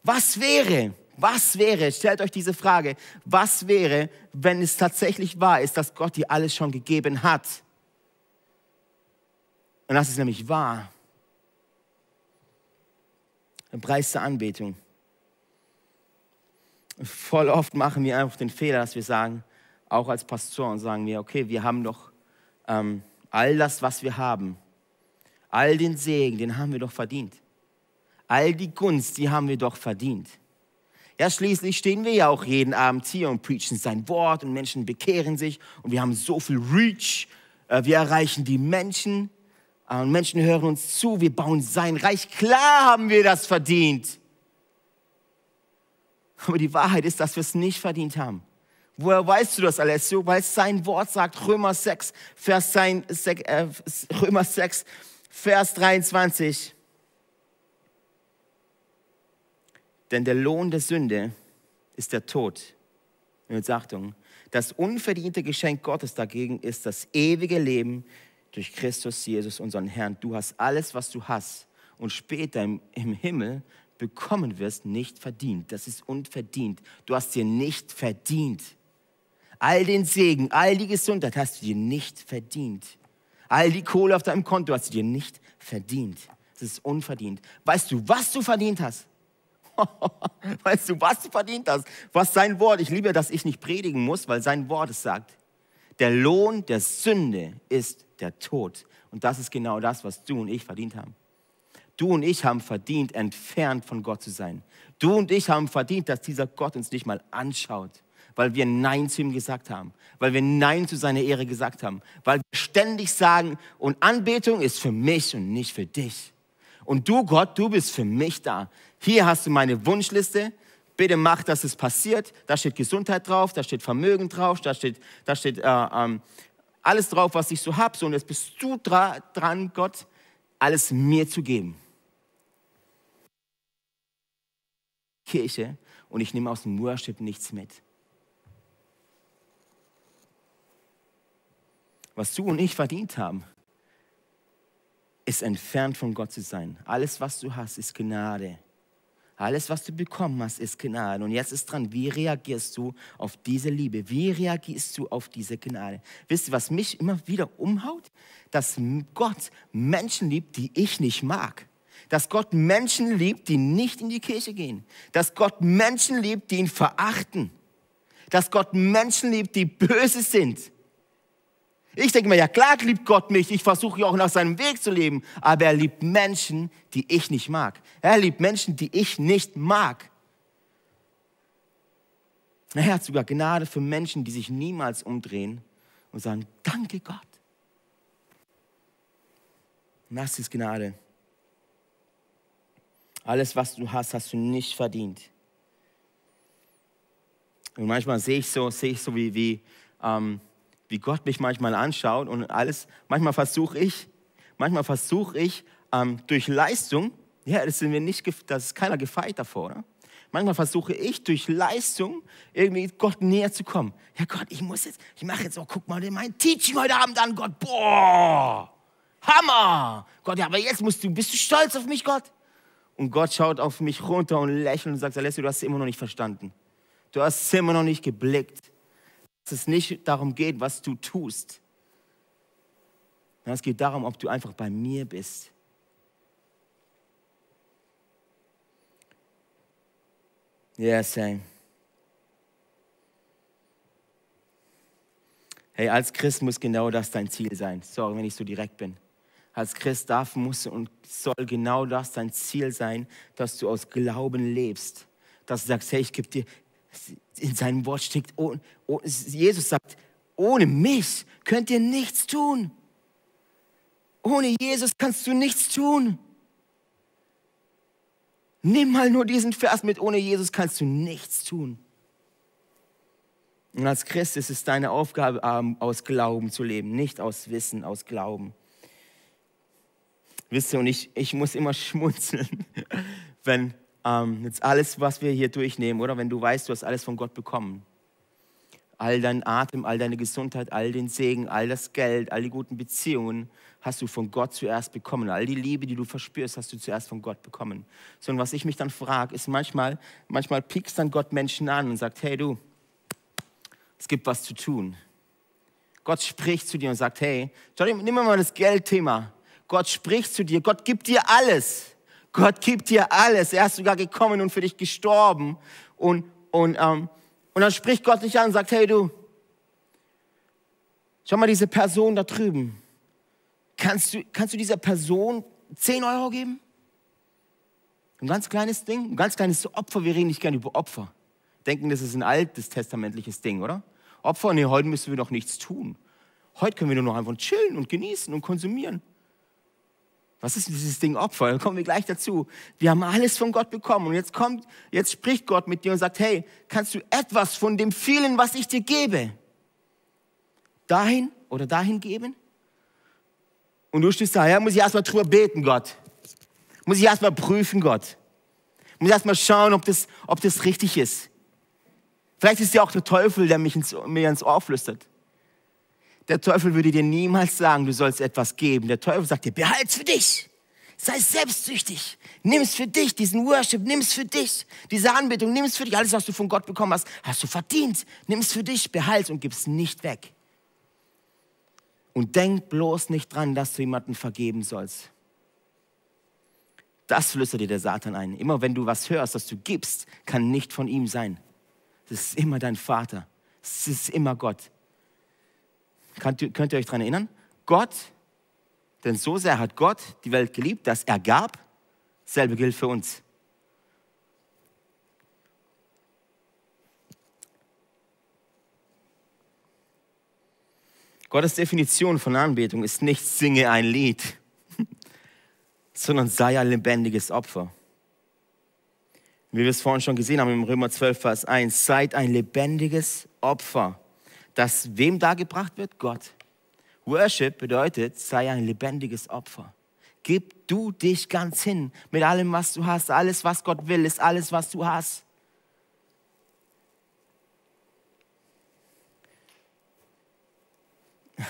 Was wäre, was wäre, stellt euch diese Frage, was wäre, wenn es tatsächlich wahr ist, dass Gott dir alles schon gegeben hat? Und das ist nämlich wahr. Ein Preis der Anbetung. Voll oft machen wir einfach den Fehler, dass wir sagen, auch als Pastoren sagen wir, okay, wir haben doch ähm, all das, was wir haben, all den Segen, den haben wir doch verdient. All die Gunst, die haben wir doch verdient. Ja, schließlich stehen wir ja auch jeden Abend hier und preachen sein Wort und Menschen bekehren sich und wir haben so viel Reach. Äh, wir erreichen die Menschen und Menschen hören uns zu. Wir bauen sein Reich. Klar haben wir das verdient. Aber die Wahrheit ist, dass wir es nicht verdient haben. Woher weißt du das, Alessio? Weil sein Wort sagt, Römer 6, Vers, sein, äh, Römer 6, Vers 23. Denn der Lohn der Sünde ist der Tod. Und jetzt Achtung, das unverdiente Geschenk Gottes dagegen ist das ewige Leben durch Christus Jesus, unseren Herrn. Du hast alles, was du hast und später im, im Himmel bekommen wirst, nicht verdient. Das ist unverdient. Du hast dir nicht verdient. All den Segen, all die Gesundheit hast du dir nicht verdient. All die Kohle auf deinem Konto hast du dir nicht verdient. Es ist unverdient. Weißt du, was du verdient hast? weißt du, was du verdient hast? Was sein Wort, ich liebe, dass ich nicht predigen muss, weil sein Wort es sagt. Der Lohn der Sünde ist der Tod. Und das ist genau das, was du und ich verdient haben. Du und ich haben verdient, entfernt von Gott zu sein. Du und ich haben verdient, dass dieser Gott uns nicht mal anschaut weil wir Nein zu ihm gesagt haben, weil wir Nein zu seiner Ehre gesagt haben, weil wir ständig sagen, und Anbetung ist für mich und nicht für dich. Und du, Gott, du bist für mich da. Hier hast du meine Wunschliste. Bitte mach, dass es passiert. Da steht Gesundheit drauf, da steht Vermögen drauf, da steht, da steht äh, ähm, alles drauf, was ich so habe. So, und jetzt bist du dra dran, Gott, alles mir zu geben. Kirche und ich nehme aus dem Worship nichts mit. was du und ich verdient haben, ist entfernt von Gott zu sein. Alles, was du hast, ist Gnade. Alles, was du bekommen hast, ist Gnade. Und jetzt ist dran, wie reagierst du auf diese Liebe? Wie reagierst du auf diese Gnade? Wisst ihr, was mich immer wieder umhaut? Dass Gott Menschen liebt, die ich nicht mag. Dass Gott Menschen liebt, die nicht in die Kirche gehen. Dass Gott Menschen liebt, die ihn verachten. Dass Gott Menschen liebt, die böse sind. Ich denke mir, ja klar liebt Gott mich, ich versuche ja auch nach seinem Weg zu leben, aber er liebt Menschen, die ich nicht mag. Er liebt Menschen, die ich nicht mag. Er hat sogar Gnade für Menschen, die sich niemals umdrehen und sagen, danke Gott. Das ist Gnade. Alles, was du hast, hast du nicht verdient. Und manchmal sehe ich so, sehe ich so wie, wie ähm, wie Gott mich manchmal anschaut und alles. Manchmal versuche ich, manchmal versuche ich, ähm, durch Leistung, ja, das sind wir nicht, das ist keiner gefeit davor, oder? Manchmal versuche ich durch Leistung irgendwie Gott näher zu kommen. Ja Gott, ich muss jetzt, ich mache jetzt auch, guck mal, mein Teaching heute Abend an, Gott, boah, Hammer. Gott, ja, aber jetzt musst du, bist du stolz auf mich, Gott? Und Gott schaut auf mich runter und lächelt und sagt, Alessio, du hast es immer noch nicht verstanden. Du hast es immer noch nicht geblickt. Dass es nicht darum geht, was du tust. Es geht darum, ob du einfach bei mir bist. Ja, same. Hey, als Christ muss genau das dein Ziel sein. Sorry, wenn ich so direkt bin. Als Christ darf, muss und soll genau das dein Ziel sein, dass du aus Glauben lebst. Dass du sagst, hey, ich gebe dir, in seinem Wort steckt, oh, oh, Jesus sagt, ohne mich könnt ihr nichts tun. Ohne Jesus kannst du nichts tun. Nimm mal nur diesen Vers mit, ohne Jesus kannst du nichts tun. Und als Christ ist es deine Aufgabe, aus Glauben zu leben, nicht aus Wissen, aus Glauben. Wisst ihr, und ich, ich muss immer schmunzeln, wenn ähm, jetzt alles, was wir hier durchnehmen, oder wenn du weißt, du hast alles von Gott bekommen. All dein Atem, all deine Gesundheit, all den Segen, all das Geld, all die guten Beziehungen hast du von Gott zuerst bekommen. All die Liebe, die du verspürst, hast du zuerst von Gott bekommen. Sondern was ich mich dann frage, ist manchmal, manchmal piekst dann Gott Menschen an und sagt, hey du, es gibt was zu tun. Gott spricht zu dir und sagt, hey, nimm mal das Geldthema. Gott spricht zu dir, Gott gibt dir alles. Gott gibt dir alles. Er ist sogar gekommen und für dich gestorben. Und, und, ähm, und dann spricht Gott dich an und sagt, hey du, schau mal diese Person da drüben. Kannst du, kannst du dieser Person 10 Euro geben? Ein ganz kleines Ding, ein ganz kleines Opfer. Wir reden nicht gerne über Opfer. Denken, das ist ein altes testamentliches Ding, oder? Opfer, nee, heute müssen wir doch nichts tun. Heute können wir nur noch einfach chillen und genießen und konsumieren. Was ist dieses Ding Opfer? Da kommen wir gleich dazu. Wir haben alles von Gott bekommen und jetzt kommt, jetzt spricht Gott mit dir und sagt, hey, kannst du etwas von dem vielen, was ich dir gebe, dahin oder dahin geben? Und du stehst da, ja, muss ich erstmal drüber beten, Gott. Muss ich erstmal prüfen, Gott. Muss ich erstmal schauen, ob das, ob das richtig ist. Vielleicht ist ja auch der Teufel, der mich ins, mir ins Ohr flüstert. Der Teufel würde dir niemals sagen, du sollst etwas geben. Der Teufel sagt dir, behalt's für dich. Sei selbstsüchtig. Nimm's für dich, diesen Worship, nimm's für dich. Diese Anbetung, nimm's für dich. Alles, was du von Gott bekommen hast, hast du verdient. Nimm's für dich, behalt's und gib's nicht weg. Und denk bloß nicht dran, dass du jemanden vergeben sollst. Das flüstert dir der Satan ein. Immer wenn du was hörst, das du gibst, kann nicht von ihm sein. Das ist immer dein Vater. Es ist immer Gott. Könnt, könnt ihr euch daran erinnern? Gott, denn so sehr hat Gott die Welt geliebt, dass er gab. Selbe gilt für uns. Gottes Definition von Anbetung ist nicht singe ein Lied, sondern sei ein lebendiges Opfer. Wie wir es vorhin schon gesehen haben im Römer 12, Vers 1, seid ein lebendiges Opfer das wem dargebracht wird? Gott. Worship bedeutet, sei ein lebendiges Opfer. Gib du dich ganz hin mit allem, was du hast. Alles, was Gott will, ist alles, was du hast.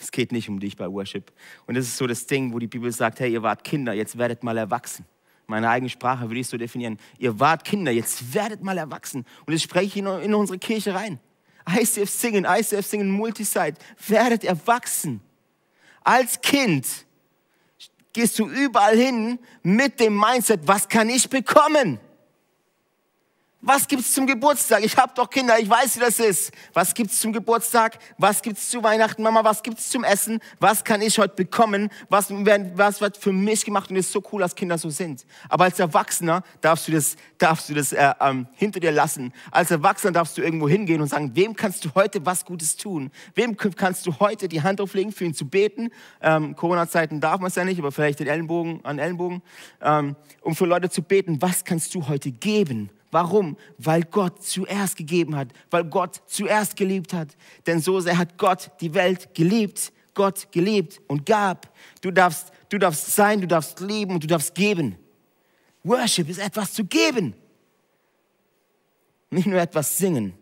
Es geht nicht um dich bei Worship. Und das ist so das Ding, wo die Bibel sagt, hey, ihr wart Kinder, jetzt werdet mal erwachsen. Meine eigene Sprache würde ich so definieren. Ihr wart Kinder, jetzt werdet mal erwachsen. Und das spreche ich in unsere Kirche rein. ICF singen, ICF singen Multisite, werdet erwachsen. Als Kind gehst du überall hin mit dem Mindset, was kann ich bekommen? Was gibt's zum Geburtstag? Ich habe doch Kinder, ich weiß, wie das ist. Was gibt's zum Geburtstag? Was gibt's zu Weihnachten, Mama? Was gibt's zum Essen? Was kann ich heute bekommen? Was, was wird für mich gemacht? Und es ist so cool, dass Kinder so sind. Aber als Erwachsener darfst du das, darfst du das äh, ähm, hinter dir lassen. Als Erwachsener darfst du irgendwo hingehen und sagen, wem kannst du heute was Gutes tun? Wem kannst du heute die Hand auflegen, für ihn zu beten? Ähm, Corona-Zeiten darf man es ja nicht, aber vielleicht den Ellenbogen an Ellenbogen. Ähm, um für Leute zu beten, was kannst du heute geben? Warum? Weil Gott zuerst gegeben hat, weil Gott zuerst geliebt hat. Denn so sehr hat Gott die Welt geliebt, Gott geliebt und gab. Du darfst, du darfst sein, du darfst lieben und du darfst geben. Worship ist etwas zu geben. Nicht nur etwas singen.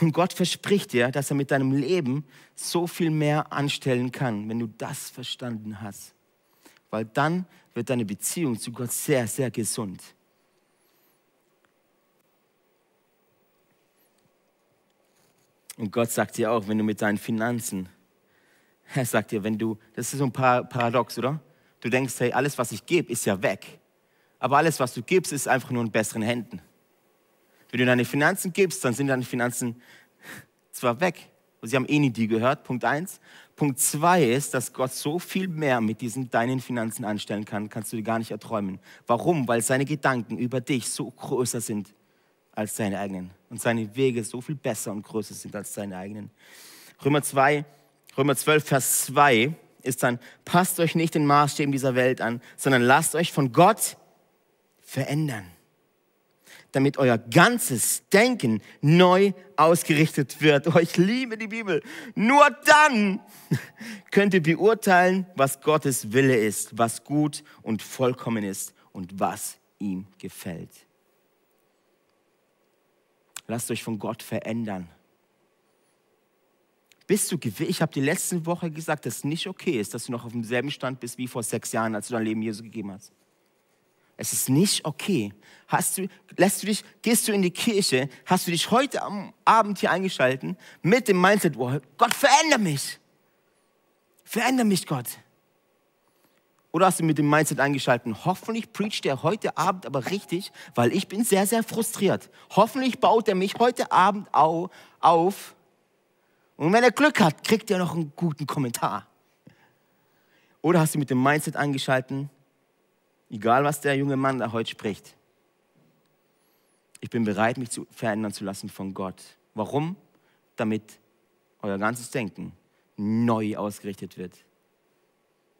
Und Gott verspricht dir, dass er mit deinem Leben so viel mehr anstellen kann, wenn du das verstanden hast. Weil dann wird deine Beziehung zu Gott sehr, sehr gesund. Und Gott sagt dir auch, wenn du mit deinen Finanzen, er sagt dir, wenn du, das ist so ein Paradox, oder? Du denkst, hey, alles, was ich gebe, ist ja weg. Aber alles, was du gibst, ist einfach nur in besseren Händen. Wenn du deine Finanzen gibst, dann sind deine Finanzen zwar weg, sie haben eh nie die gehört, Punkt eins. Punkt zwei ist, dass Gott so viel mehr mit diesen deinen Finanzen anstellen kann, kannst du dir gar nicht erträumen. Warum? Weil seine Gedanken über dich so größer sind als seine eigenen und seine Wege so viel besser und größer sind als seine eigenen. Römer 2, Römer 12, Vers 2 ist dann, passt euch nicht den Maßstäben dieser Welt an, sondern lasst euch von Gott verändern damit euer ganzes Denken neu ausgerichtet wird. Oh, ich liebe die Bibel. Nur dann könnt ihr beurteilen, was Gottes Wille ist, was gut und vollkommen ist und was ihm gefällt. Lasst euch von Gott verändern. Bist du Ich habe die letzte Woche gesagt, dass es nicht okay ist, dass du noch auf demselben Stand bist wie vor sechs Jahren, als du dein Leben Jesus gegeben hast. Es ist nicht okay. Hast du, lässt du dich, gehst du in die Kirche, hast du dich heute am Abend hier eingeschalten mit dem Mindset, oh, Gott, verändere mich. Verändere mich, Gott. Oder hast du mit dem Mindset eingeschalten, hoffentlich preacht er heute Abend aber richtig, weil ich bin sehr, sehr frustriert. Hoffentlich baut er mich heute Abend auf. Und wenn er Glück hat, kriegt er noch einen guten Kommentar. Oder hast du mit dem Mindset eingeschalten, Egal, was der junge Mann da heute spricht. Ich bin bereit, mich zu verändern zu lassen von Gott. Warum? Damit euer ganzes Denken neu ausgerichtet wird.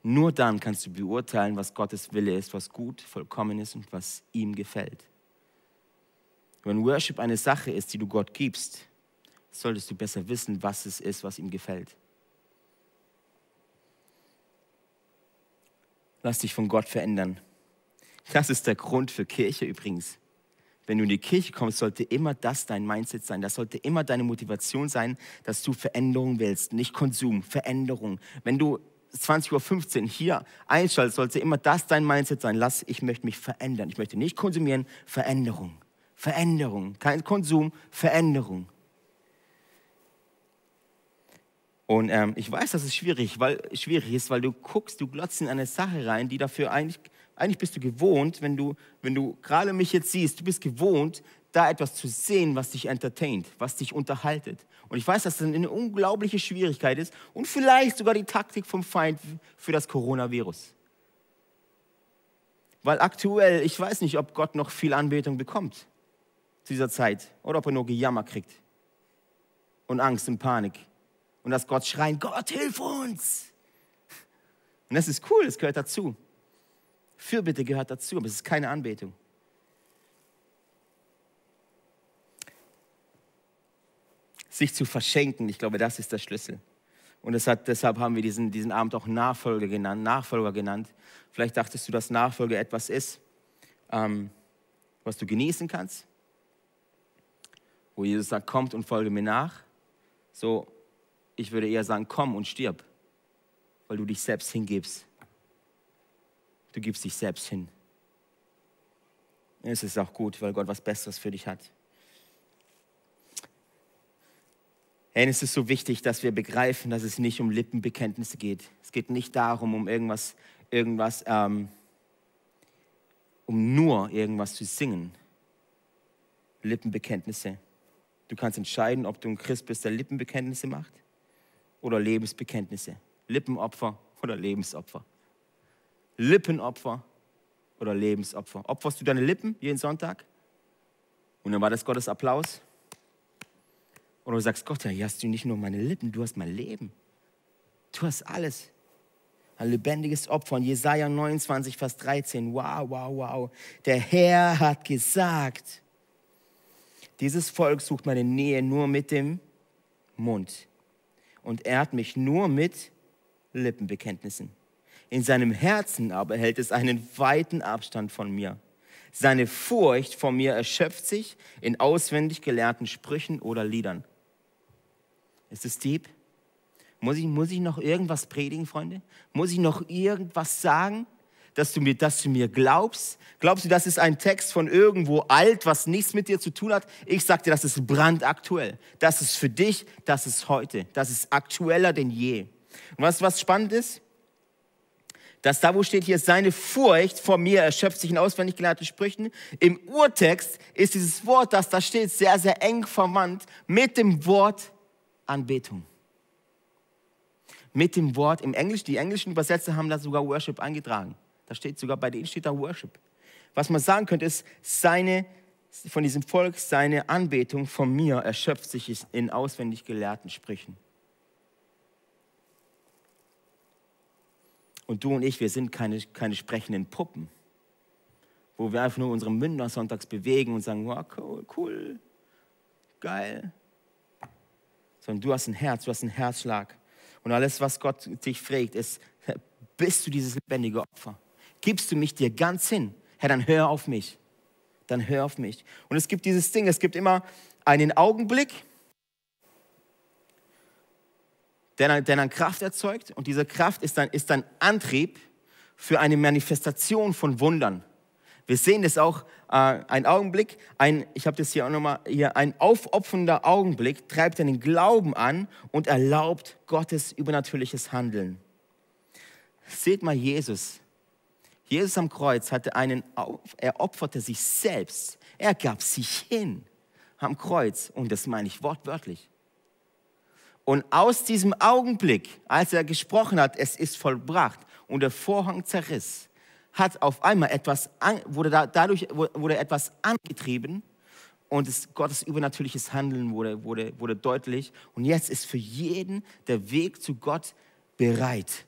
Nur dann kannst du beurteilen, was Gottes Wille ist, was gut, vollkommen ist und was ihm gefällt. Wenn Worship eine Sache ist, die du Gott gibst, solltest du besser wissen, was es ist, was ihm gefällt. Lass dich von Gott verändern. Das ist der Grund für Kirche übrigens. Wenn du in die Kirche kommst, sollte immer das dein Mindset sein. Das sollte immer deine Motivation sein, dass du Veränderung willst, nicht Konsum, Veränderung. Wenn du 20.15 Uhr hier einschaltest, sollte immer das dein Mindset sein. Lass, ich möchte mich verändern. Ich möchte nicht konsumieren, Veränderung. Veränderung. Kein Konsum, Veränderung. Und ähm, ich weiß, dass es schwierig, weil, schwierig ist, weil du guckst, du glotzt in eine Sache rein, die dafür eigentlich eigentlich bist du gewohnt, wenn du, wenn du gerade mich jetzt siehst, du bist gewohnt, da etwas zu sehen, was dich entertaint, was dich unterhaltet. Und ich weiß, dass das eine unglaubliche Schwierigkeit ist und vielleicht sogar die Taktik vom Feind für das Coronavirus. Weil aktuell, ich weiß nicht, ob Gott noch viel Anbetung bekommt zu dieser Zeit oder ob er nur Gejammer kriegt und Angst und Panik. Und dass Gott schreien, Gott, hilf uns. Und das ist cool, das gehört dazu. Fürbitte gehört dazu, aber es ist keine Anbetung. Sich zu verschenken, ich glaube, das ist der Schlüssel. Und hat, deshalb haben wir diesen, diesen Abend auch Nachfolger genannt, Nachfolger genannt. Vielleicht dachtest du, dass Nachfolger etwas ist, ähm, was du genießen kannst. Wo Jesus sagt, kommt und folge mir nach. So, ich würde eher sagen, komm und stirb, weil du dich selbst hingibst Du gibst dich selbst hin. Es ist auch gut, weil Gott was Besseres für dich hat. Hey, es ist so wichtig, dass wir begreifen, dass es nicht um Lippenbekenntnisse geht. Es geht nicht darum, um irgendwas, irgendwas, ähm, um nur irgendwas zu singen. Lippenbekenntnisse. Du kannst entscheiden, ob du ein Christ bist, der Lippenbekenntnisse macht oder Lebensbekenntnisse. Lippenopfer oder Lebensopfer. Lippenopfer oder Lebensopfer. Opferst du deine Lippen jeden Sonntag? Und dann war das Gottes Applaus? Oder du sagst, Gott, ja, hier hast du nicht nur meine Lippen, du hast mein Leben. Du hast alles. Ein lebendiges Opfer. Und Jesaja 29, Vers 13. Wow, wow, wow. Der Herr hat gesagt, dieses Volk sucht meine Nähe nur mit dem Mund. Und er hat mich nur mit Lippenbekenntnissen. In seinem Herzen aber hält es einen weiten Abstand von mir. Seine Furcht vor mir erschöpft sich in auswendig gelernten Sprüchen oder Liedern. Ist es deep? Muss ich, muss ich noch irgendwas predigen, Freunde? Muss ich noch irgendwas sagen, dass du, mir, dass du mir glaubst? Glaubst du, das ist ein Text von irgendwo alt, was nichts mit dir zu tun hat? Ich sage dir, das ist brandaktuell. Das ist für dich, das ist heute. Das ist aktueller denn je. Und was, was spannend ist? dass da, wo steht hier, seine Furcht vor mir erschöpft sich in auswendig gelernten Sprüchen. Im Urtext ist dieses Wort, das da steht, sehr, sehr eng verwandt mit dem Wort Anbetung. Mit dem Wort im Englisch, die englischen Übersetzer haben da sogar Worship eingetragen. Da steht sogar, bei denen steht da Worship. Was man sagen könnte, ist, seine, von diesem Volk, seine Anbetung von mir erschöpft sich in auswendig gelehrten Sprüchen. Und du und ich, wir sind keine, keine sprechenden Puppen, wo wir einfach nur unsere Münder sonntags bewegen und sagen, wow, cool, cool, geil. Sondern du hast ein Herz, du hast einen Herzschlag. Und alles, was Gott dich fragt, ist, bist du dieses lebendige Opfer? Gibst du mich dir ganz hin? Herr, dann hör auf mich. Dann hör auf mich. Und es gibt dieses Ding, es gibt immer einen Augenblick, der dann, der dann Kraft erzeugt und diese Kraft ist dann, ist dann Antrieb für eine Manifestation von Wundern. Wir sehen das auch, äh, ein Augenblick, ein, ich habe das hier auch nochmal, hier, ein aufopfernder Augenblick treibt einen Glauben an und erlaubt Gottes übernatürliches Handeln. Seht mal Jesus. Jesus am Kreuz hatte einen, er opferte sich selbst. Er gab sich hin am Kreuz und das meine ich wortwörtlich. Und aus diesem Augenblick, als er gesprochen hat, es ist vollbracht und der Vorhang zerriss, hat auf einmal etwas, wurde da, dadurch wurde etwas angetrieben und es, Gottes übernatürliches Handeln wurde, wurde, wurde deutlich. Und jetzt ist für jeden der Weg zu Gott bereit.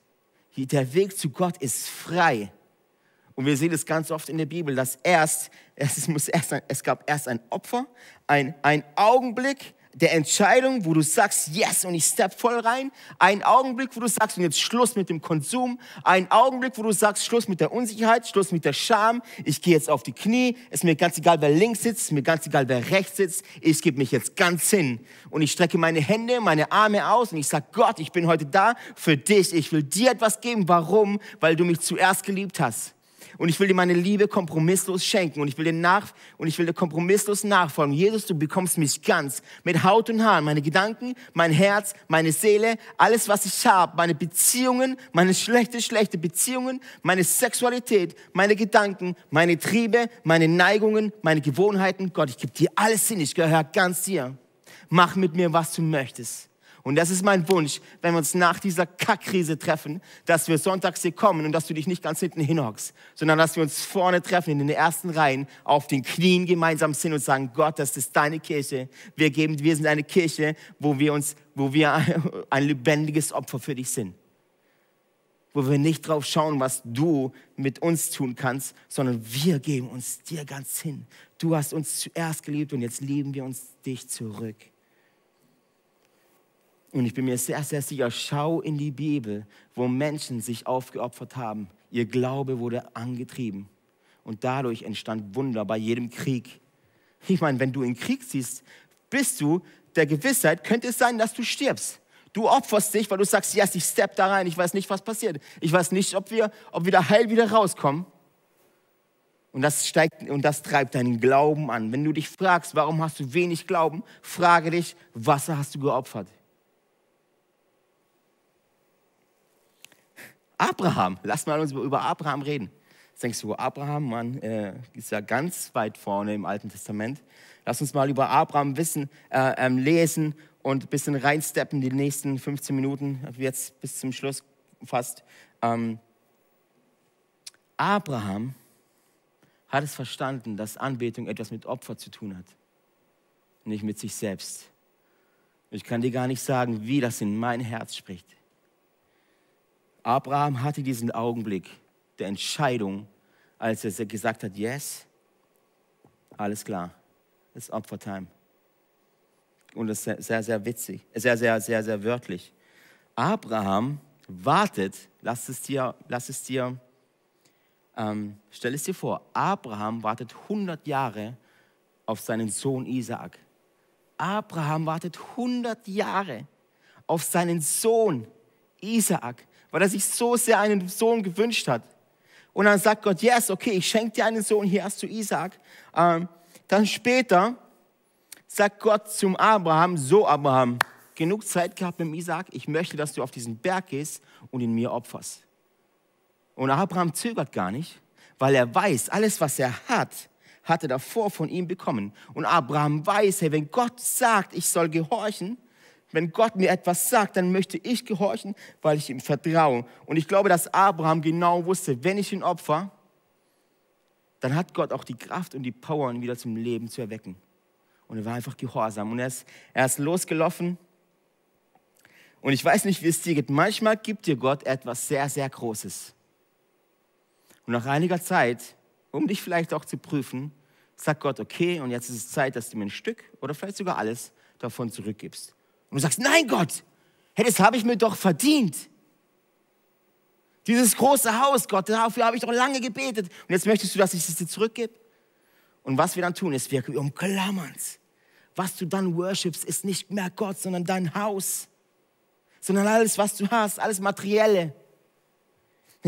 Der Weg zu Gott ist frei. Und wir sehen es ganz oft in der Bibel, dass erst, es, muss erst ein, es gab erst ein Opfer, ein, ein Augenblick, der Entscheidung, wo du sagst, yes, und ich step voll rein. Ein Augenblick, wo du sagst, und jetzt Schluss mit dem Konsum. Ein Augenblick, wo du sagst, Schluss mit der Unsicherheit, Schluss mit der Scham. Ich gehe jetzt auf die Knie. Ist mir ganz egal, wer links sitzt, ist mir ganz egal, wer rechts sitzt. Ich gebe mich jetzt ganz hin. Und ich strecke meine Hände, meine Arme aus und ich sage, Gott, ich bin heute da für dich. Ich will dir etwas geben. Warum? Weil du mich zuerst geliebt hast und ich will dir meine Liebe kompromisslos schenken und ich will dir nach und ich will dir kompromisslos nachfolgen. Jesus, du bekommst mich ganz mit Haut und Haaren, meine Gedanken, mein Herz, meine Seele, alles was ich habe, meine Beziehungen, meine schlechte schlechte Beziehungen, meine Sexualität, meine Gedanken, meine Triebe, meine Neigungen, meine Gewohnheiten. Gott, ich gebe dir alles hin, ich gehöre ganz dir. Mach mit mir, was du möchtest. Und das ist mein Wunsch, wenn wir uns nach dieser Kackkrise treffen, dass wir sonntags hier kommen und dass du dich nicht ganz hinten hinhockst, sondern dass wir uns vorne treffen in den ersten Reihen, auf den Knien gemeinsam sind und sagen, Gott, das ist deine Kirche. Wir geben, wir sind eine Kirche, wo wir uns, wo wir ein lebendiges Opfer für dich sind. Wo wir nicht drauf schauen, was du mit uns tun kannst, sondern wir geben uns dir ganz hin. Du hast uns zuerst geliebt und jetzt lieben wir uns dich zurück. Und ich bin mir sehr, sehr sicher, schau in die Bibel, wo Menschen sich aufgeopfert haben. Ihr Glaube wurde angetrieben. Und dadurch entstand Wunder bei jedem Krieg. Ich meine, wenn du in Krieg siehst, bist du der Gewissheit, könnte es sein, dass du stirbst. Du opferst dich, weil du sagst, yes, ich step da rein, ich weiß nicht, was passiert. Ich weiß nicht, ob wir, ob wir da heil wieder rauskommen. Und das steigt und das treibt deinen Glauben an. Wenn du dich fragst, warum hast du wenig Glauben, frage dich, was hast du geopfert? Abraham, lass mal uns über Abraham reden. Jetzt denkst du, Abraham, Mann, äh, ist ja ganz weit vorne im Alten Testament. Lass uns mal über Abraham wissen, äh, ähm, lesen und ein bisschen reinsteppen die nächsten 15 Minuten, jetzt bis zum Schluss fast. Ähm, Abraham hat es verstanden, dass Anbetung etwas mit Opfer zu tun hat, nicht mit sich selbst. Ich kann dir gar nicht sagen, wie das in mein Herz spricht. Abraham hatte diesen Augenblick der Entscheidung, als er gesagt hat, yes, alles klar, es ist Opfertime. Und das ist sehr, sehr witzig, sehr, sehr, sehr, sehr wörtlich. Abraham wartet, lass es dir, lass es dir, ähm, stell es dir vor, Abraham wartet 100 Jahre auf seinen Sohn Isaak. Abraham wartet 100 Jahre auf seinen Sohn Isaak, weil er sich so sehr einen Sohn gewünscht hat. Und dann sagt Gott, yes, okay, ich schenke dir einen Sohn, hier hast du Isaak. Ähm, dann später sagt Gott zum Abraham, so Abraham, genug Zeit gehabt mit Isaak, ich möchte, dass du auf diesen Berg gehst und ihn mir opferst. Und Abraham zögert gar nicht, weil er weiß, alles, was er hat, hat er davor von ihm bekommen. Und Abraham weiß, hey, wenn Gott sagt, ich soll gehorchen, wenn Gott mir etwas sagt, dann möchte ich gehorchen, weil ich ihm vertraue. Und ich glaube, dass Abraham genau wusste, wenn ich ihn opfer, dann hat Gott auch die Kraft und die Power, ihn wieder zum Leben zu erwecken. Und er war einfach gehorsam. Und er ist, er ist losgelaufen. Und ich weiß nicht, wie es dir geht. Manchmal gibt dir Gott etwas sehr, sehr Großes. Und nach einiger Zeit, um dich vielleicht auch zu prüfen, sagt Gott, okay, und jetzt ist es Zeit, dass du mir ein Stück oder vielleicht sogar alles davon zurückgibst. Und du sagst, nein Gott, hey, das habe ich mir doch verdient. Dieses große Haus, Gott, dafür habe ich doch lange gebetet. Und jetzt möchtest du, dass ich es dir zurückgebe? Und was wir dann tun, ist, wir umklammern es. Was du dann worshipst, ist nicht mehr Gott, sondern dein Haus. Sondern alles, was du hast, alles Materielle.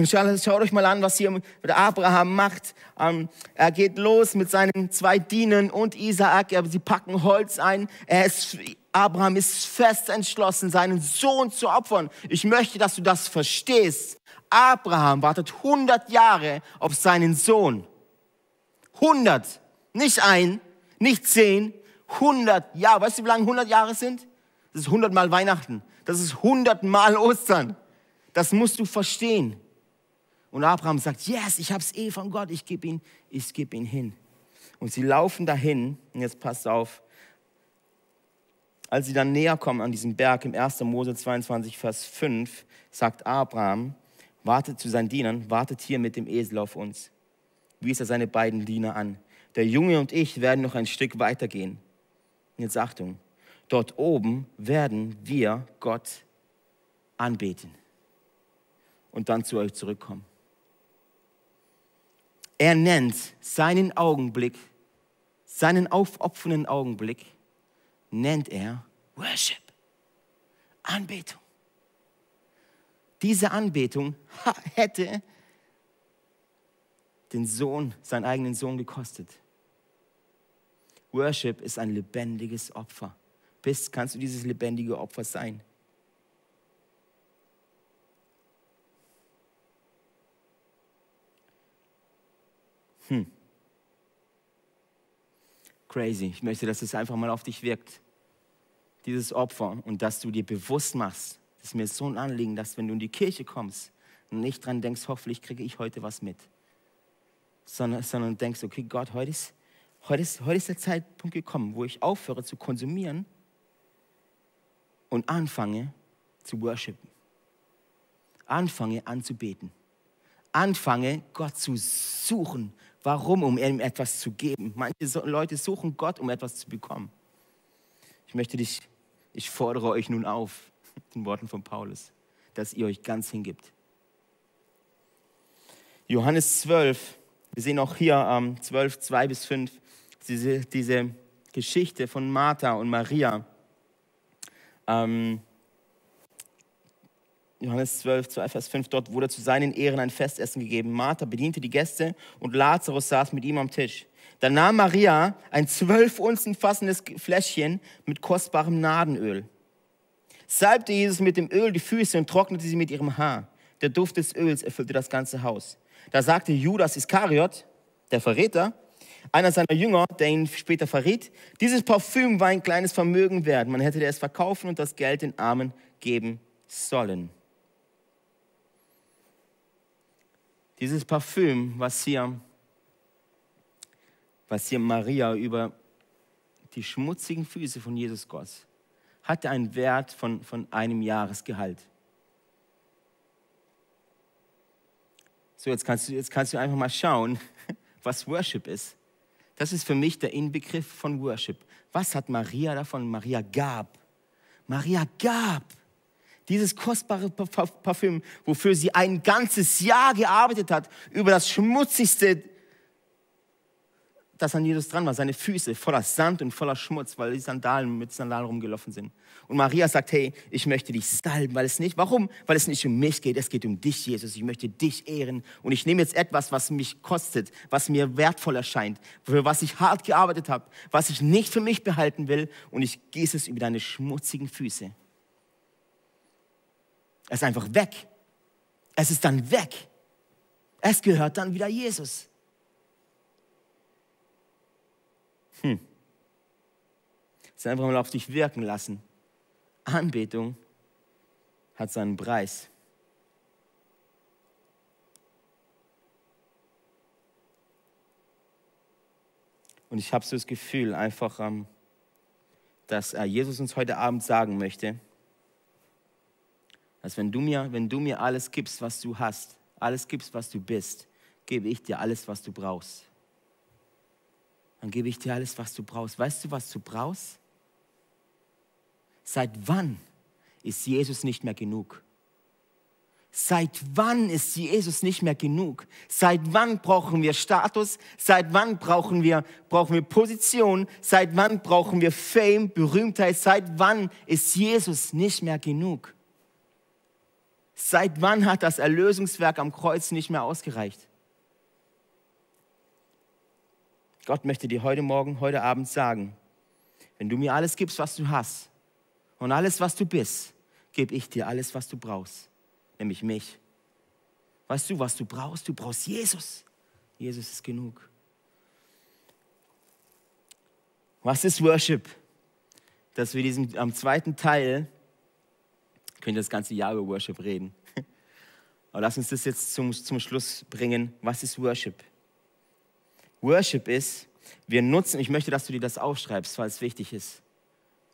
Schaut euch mal an, was hier Abraham macht. Ähm, er geht los mit seinen zwei Dienern und Isaak. Sie packen Holz ein. Ist, Abraham ist fest entschlossen, seinen Sohn zu opfern. Ich möchte, dass du das verstehst. Abraham wartet 100 Jahre auf seinen Sohn. 100. Nicht ein, nicht zehn, 100 Jahre. Weißt du, wie lange 100 Jahre sind? Das ist 100 Mal Weihnachten. Das ist 100 Mal Ostern. Das musst du verstehen. Und Abraham sagt, yes, ich habe es eh von Gott, ich gebe ihn, ich gebe ihn hin. Und sie laufen dahin, und jetzt passt auf, als sie dann näher kommen an diesem Berg im 1. Mose 22, Vers 5, sagt Abraham, wartet zu seinen Dienern, wartet hier mit dem Esel auf uns. Wies er seine beiden Diener an. Der Junge und ich werden noch ein Stück weitergehen. Und jetzt Achtung, dort oben werden wir Gott anbeten und dann zu euch zurückkommen. Er nennt seinen Augenblick, seinen aufopfernden Augenblick, nennt er Worship, Anbetung. Diese Anbetung hätte den Sohn, seinen eigenen Sohn gekostet. Worship ist ein lebendiges Opfer. Bist, kannst du dieses lebendige Opfer sein? Hm. Crazy. Ich möchte, dass es einfach mal auf dich wirkt. Dieses Opfer und dass du dir bewusst machst, das ist mir so ein Anliegen, dass wenn du in die Kirche kommst und nicht dran denkst, hoffentlich kriege ich heute was mit, sondern, sondern denkst, okay, Gott, heute ist, heute, ist, heute ist der Zeitpunkt gekommen, wo ich aufhöre zu konsumieren und anfange zu worshipen. Anfange anzubeten. Anfange Gott zu suchen Warum? Um ihm etwas zu geben. Manche Leute suchen Gott, um etwas zu bekommen. Ich möchte dich, ich fordere euch nun auf, den Worten von Paulus, dass ihr euch ganz hingibt. Johannes 12, wir sehen auch hier ähm, 12, 2 bis 5, diese, diese Geschichte von Martha und Maria. Ähm, Johannes 12, 2, Vers 5, dort wurde zu seinen Ehren ein Festessen gegeben. Martha bediente die Gäste und Lazarus saß mit ihm am Tisch. Dann nahm Maria ein zwölf Unzen fassendes Fläschchen mit kostbarem Nadenöl, salbte Jesus mit dem Öl die Füße und trocknete sie mit ihrem Haar. Der Duft des Öls erfüllte das ganze Haus. Da sagte Judas Iskariot, der Verräter, einer seiner Jünger, der ihn später verriet, dieses Parfüm war ein kleines Vermögen wert. Man hätte es verkaufen und das Geld den Armen geben sollen. Dieses Parfüm, was hier, was hier Maria über die schmutzigen Füße von Jesus goss, hatte einen Wert von, von einem Jahresgehalt. So, jetzt kannst, du, jetzt kannst du einfach mal schauen, was Worship ist. Das ist für mich der Inbegriff von Worship. Was hat Maria davon? Maria gab. Maria gab. Dieses kostbare Parfüm, wofür sie ein ganzes Jahr gearbeitet hat, über das schmutzigste das an Jesus dran war, seine Füße voller Sand und voller Schmutz, weil die Sandalen mit Sandalen rumgelaufen sind. Und Maria sagt, hey, ich möchte dich salben, weil es nicht, warum? Weil es nicht um mich geht, es geht um dich, Jesus. Ich möchte dich ehren und ich nehme jetzt etwas, was mich kostet, was mir wertvoll erscheint, für was ich hart gearbeitet habe, was ich nicht für mich behalten will und ich gieße es über deine schmutzigen Füße. Es ist einfach weg. Es ist dann weg. Es gehört dann wieder Jesus. Hm. Es einfach mal auf dich wirken lassen. Anbetung hat seinen Preis. Und ich habe so das Gefühl, einfach, ähm, dass äh, Jesus uns heute Abend sagen möchte, dass wenn du, mir, wenn du mir alles gibst, was du hast, alles gibst, was du bist, gebe ich dir alles, was du brauchst dann gebe ich dir alles, was du brauchst. Weißt du, was du brauchst? Seit wann ist Jesus nicht mehr genug? Seit wann ist Jesus nicht mehr genug? Seit wann brauchen wir Status? Seit wann brauchen wir, brauchen wir Position? Seit wann brauchen wir Fame, Berühmtheit? Seit wann ist Jesus nicht mehr genug? Seit wann hat das Erlösungswerk am Kreuz nicht mehr ausgereicht? Gott möchte dir heute Morgen, heute Abend sagen, wenn du mir alles gibst, was du hast und alles, was du bist, gebe ich dir alles, was du brauchst, nämlich mich. Weißt du, was du brauchst? Du brauchst Jesus. Jesus ist genug. Was ist Worship? Dass wir diesen am zweiten Teil können das ganze Jahr über Worship reden. Aber lass uns das jetzt zum, zum Schluss bringen. Was ist Worship? Worship ist, wir nutzen, ich möchte, dass du dir das aufschreibst, weil es wichtig ist.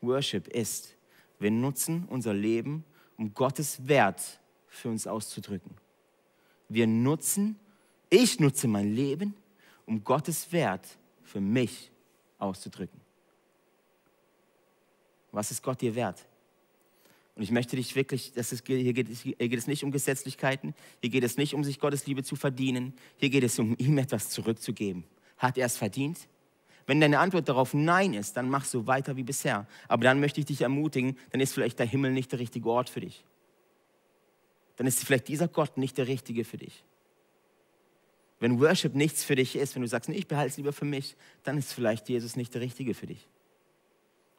Worship ist, wir nutzen unser Leben, um Gottes Wert für uns auszudrücken. Wir nutzen, ich nutze mein Leben, um Gottes Wert für mich auszudrücken. Was ist Gott dir wert? Und ich möchte dich wirklich, das ist, hier, geht, hier geht es nicht um Gesetzlichkeiten, hier geht es nicht um sich Gottes Liebe zu verdienen, hier geht es um ihm etwas zurückzugeben. Hat er es verdient? Wenn deine Antwort darauf Nein ist, dann mach so weiter wie bisher. Aber dann möchte ich dich ermutigen, dann ist vielleicht der Himmel nicht der richtige Ort für dich. Dann ist vielleicht dieser Gott nicht der richtige für dich. Wenn Worship nichts für dich ist, wenn du sagst, nee, ich behalte es lieber für mich, dann ist vielleicht Jesus nicht der richtige für dich.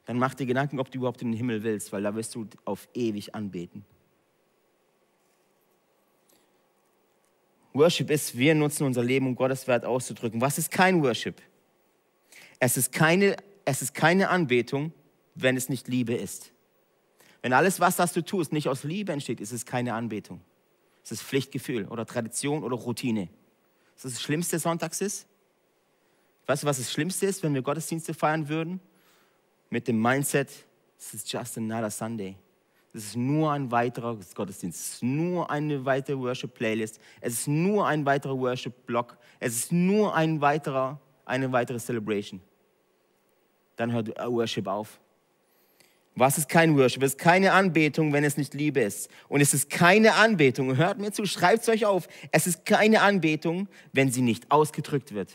Dann mach dir Gedanken, ob du überhaupt in den Himmel willst, weil da wirst du auf ewig anbeten. Worship ist, wir nutzen unser Leben, um Gottes Wert auszudrücken. Was ist kein Worship? Es ist keine, es ist keine Anbetung, wenn es nicht Liebe ist. Wenn alles, was das du tust, nicht aus Liebe entsteht, ist es keine Anbetung. Es ist Pflichtgefühl oder Tradition oder Routine. Das ist das Schlimmste sonntags ist. Weißt du, was das Schlimmste ist, wenn wir Gottesdienste feiern würden? Mit dem Mindset, es ist just another Sunday. Es ist nur ein weiterer Gottesdienst. Es ist nur eine weitere Worship-Playlist. Es ist nur ein weiterer Worship-Block. Es ist nur ein weiterer, eine weitere Celebration. Dann hört Worship auf. Was ist kein Worship? Es ist keine Anbetung, wenn es nicht Liebe ist. Und es ist keine Anbetung, hört mir zu, schreibt es euch auf. Es ist keine Anbetung, wenn sie nicht ausgedrückt wird.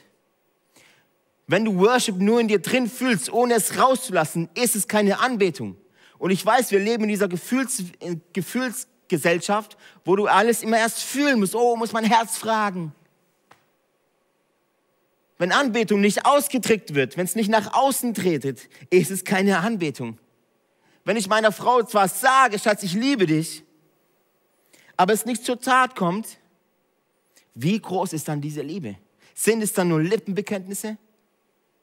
Wenn du Worship nur in dir drin fühlst, ohne es rauszulassen, ist es keine Anbetung. Und ich weiß, wir leben in dieser Gefühls, Gefühlsgesellschaft, wo du alles immer erst fühlen musst. Oh, muss mein Herz fragen. Wenn Anbetung nicht ausgedrückt wird, wenn es nicht nach außen tretet, ist es keine Anbetung. Wenn ich meiner Frau zwar sage, Schatz, ich liebe dich, aber es nicht zur Tat kommt, wie groß ist dann diese Liebe? Sind es dann nur Lippenbekenntnisse?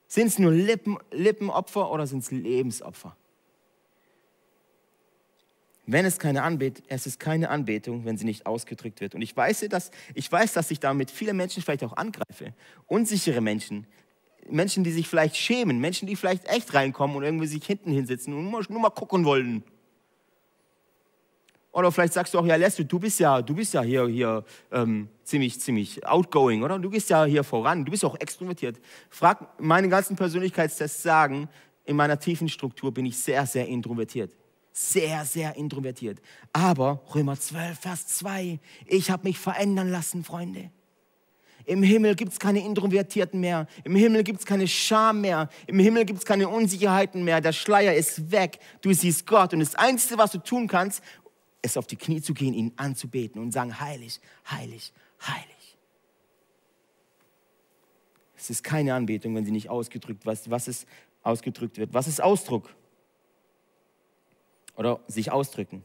Sind es nur Lippen, Lippenopfer oder sind es Lebensopfer? wenn es keine Anbetung, es ist keine Anbetung, wenn sie nicht ausgedrückt wird. Und ich weiß, dass, ich weiß, dass ich damit viele Menschen vielleicht auch angreife. Unsichere Menschen, Menschen, die sich vielleicht schämen, Menschen, die vielleicht echt reinkommen und irgendwie sich hinten hinsetzen und nur, nur mal gucken wollen. Oder vielleicht sagst du auch, ja, Lester, du bist ja, du bist ja hier, hier ähm, ziemlich, ziemlich outgoing, oder? Du gehst ja hier voran, du bist auch extrovertiert. Frag meine ganzen Persönlichkeitstests sagen, in meiner tiefen Struktur bin ich sehr, sehr introvertiert sehr, sehr introvertiert. Aber Römer 12, Vers 2, ich habe mich verändern lassen, Freunde. Im Himmel gibt es keine Introvertierten mehr. Im Himmel gibt es keine Scham mehr. Im Himmel gibt es keine Unsicherheiten mehr. Der Schleier ist weg. Du siehst Gott. Und das Einzige, was du tun kannst, ist auf die Knie zu gehen, ihn anzubeten und sagen, heilig, heilig, heilig. Es ist keine Anbetung, wenn sie nicht ausgedrückt wird. Was ist ausgedrückt wird? Was ist Ausdruck? Oder sich ausdrücken?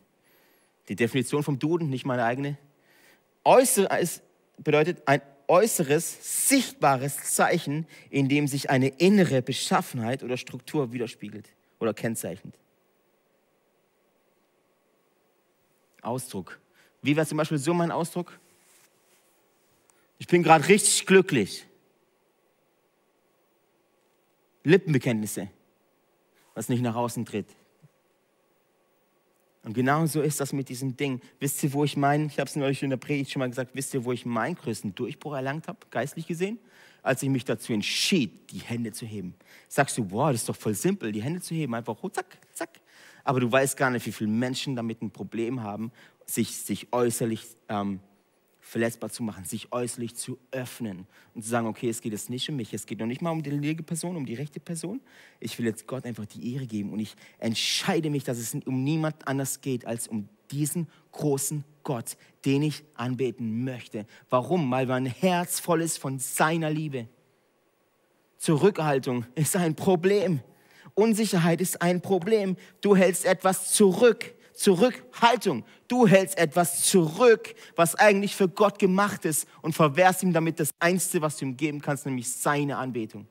Die Definition vom Duden, nicht meine eigene. Äußeres bedeutet ein äußeres, sichtbares Zeichen, in dem sich eine innere Beschaffenheit oder Struktur widerspiegelt oder kennzeichnet. Ausdruck. Wie wäre zum Beispiel so mein Ausdruck? Ich bin gerade richtig glücklich. Lippenbekenntnisse, was nicht nach außen tritt. Und genau so ist das mit diesem Ding. Wisst ihr, wo ich meinen, ich habe es neulich in der Predigt schon mal gesagt, wisst ihr, wo ich meinen größten Durchbruch erlangt habe, geistlich gesehen? Als ich mich dazu entschied, die Hände zu heben. Sagst du, boah, das ist doch voll simpel, die Hände zu heben, einfach zack, zack. Aber du weißt gar nicht, wie viele Menschen damit ein Problem haben, sich, sich äußerlich ähm, verletzbar zu machen, sich äußerlich zu öffnen und zu sagen, okay, es geht jetzt nicht um mich, es geht noch nicht mal um die linke Person, um die rechte Person. Ich will jetzt Gott einfach die Ehre geben und ich entscheide mich, dass es um niemand anders geht als um diesen großen Gott, den ich anbeten möchte. Warum? Weil mein Herz voll ist von seiner Liebe. Zurückhaltung ist ein Problem. Unsicherheit ist ein Problem. Du hältst etwas zurück. Zurückhaltung. Du hältst etwas zurück, was eigentlich für Gott gemacht ist und verwehrst ihm damit das Einzige, was du ihm geben kannst, nämlich seine Anbetung.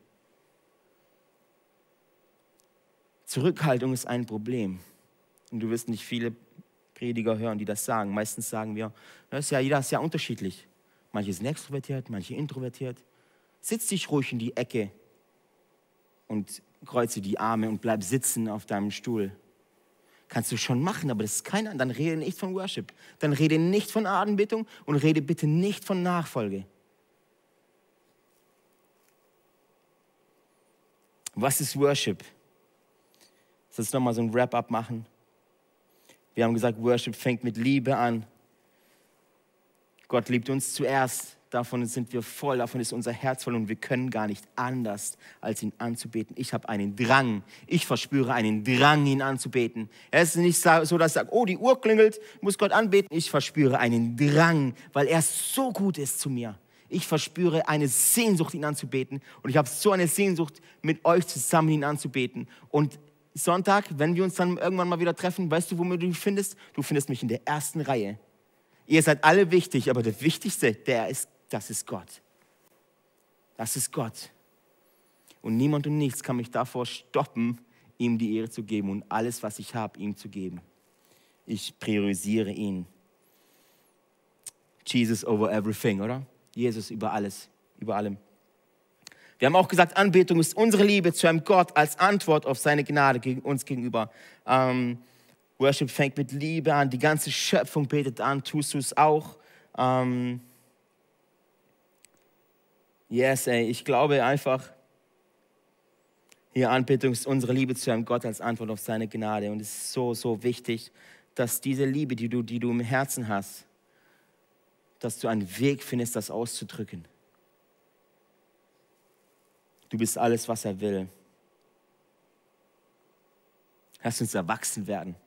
Zurückhaltung ist ein Problem. Und du wirst nicht viele Prediger hören, die das sagen. Meistens sagen wir, das ist ja, jeder ist ja unterschiedlich. Manche sind extrovertiert, manche introvertiert. Sitz dich ruhig in die Ecke und kreuze die Arme und bleib sitzen auf deinem Stuhl. Kannst du schon machen, aber das ist keiner. Dann rede nicht von Worship. Dann rede nicht von Anbetung und rede bitte nicht von Nachfolge. Was ist Worship? Lass uns nochmal so ein Wrap-up machen. Wir haben gesagt, Worship fängt mit Liebe an. Gott liebt uns zuerst davon sind wir voll, davon ist unser Herz voll und wir können gar nicht anders, als ihn anzubeten. Ich habe einen Drang, ich verspüre einen Drang, ihn anzubeten. Es ist nicht so, dass ich sage, oh, die Uhr klingelt, muss Gott anbeten. Ich verspüre einen Drang, weil er so gut ist zu mir. Ich verspüre eine Sehnsucht, ihn anzubeten. Und ich habe so eine Sehnsucht, mit euch zusammen ihn anzubeten. Und Sonntag, wenn wir uns dann irgendwann mal wieder treffen, weißt du, wo du mich findest? Du findest mich in der ersten Reihe. Ihr seid alle wichtig, aber der Wichtigste, der ist das ist Gott. Das ist Gott. Und niemand und nichts kann mich davor stoppen, ihm die Ehre zu geben und alles, was ich habe, ihm zu geben. Ich priorisiere ihn. Jesus over everything, oder? Jesus über alles, über allem. Wir haben auch gesagt, Anbetung ist unsere Liebe zu einem Gott als Antwort auf seine Gnade gegen uns gegenüber. Ähm, Worship fängt mit Liebe an, die ganze Schöpfung betet an, tust du es auch. Ähm, Yes, ey, ich glaube einfach, hier Anbetung ist unsere Liebe zu einem Gott als Antwort auf seine Gnade. Und es ist so, so wichtig, dass diese Liebe, die du, die du im Herzen hast, dass du einen Weg findest, das auszudrücken. Du bist alles, was er will. Lass uns erwachsen werden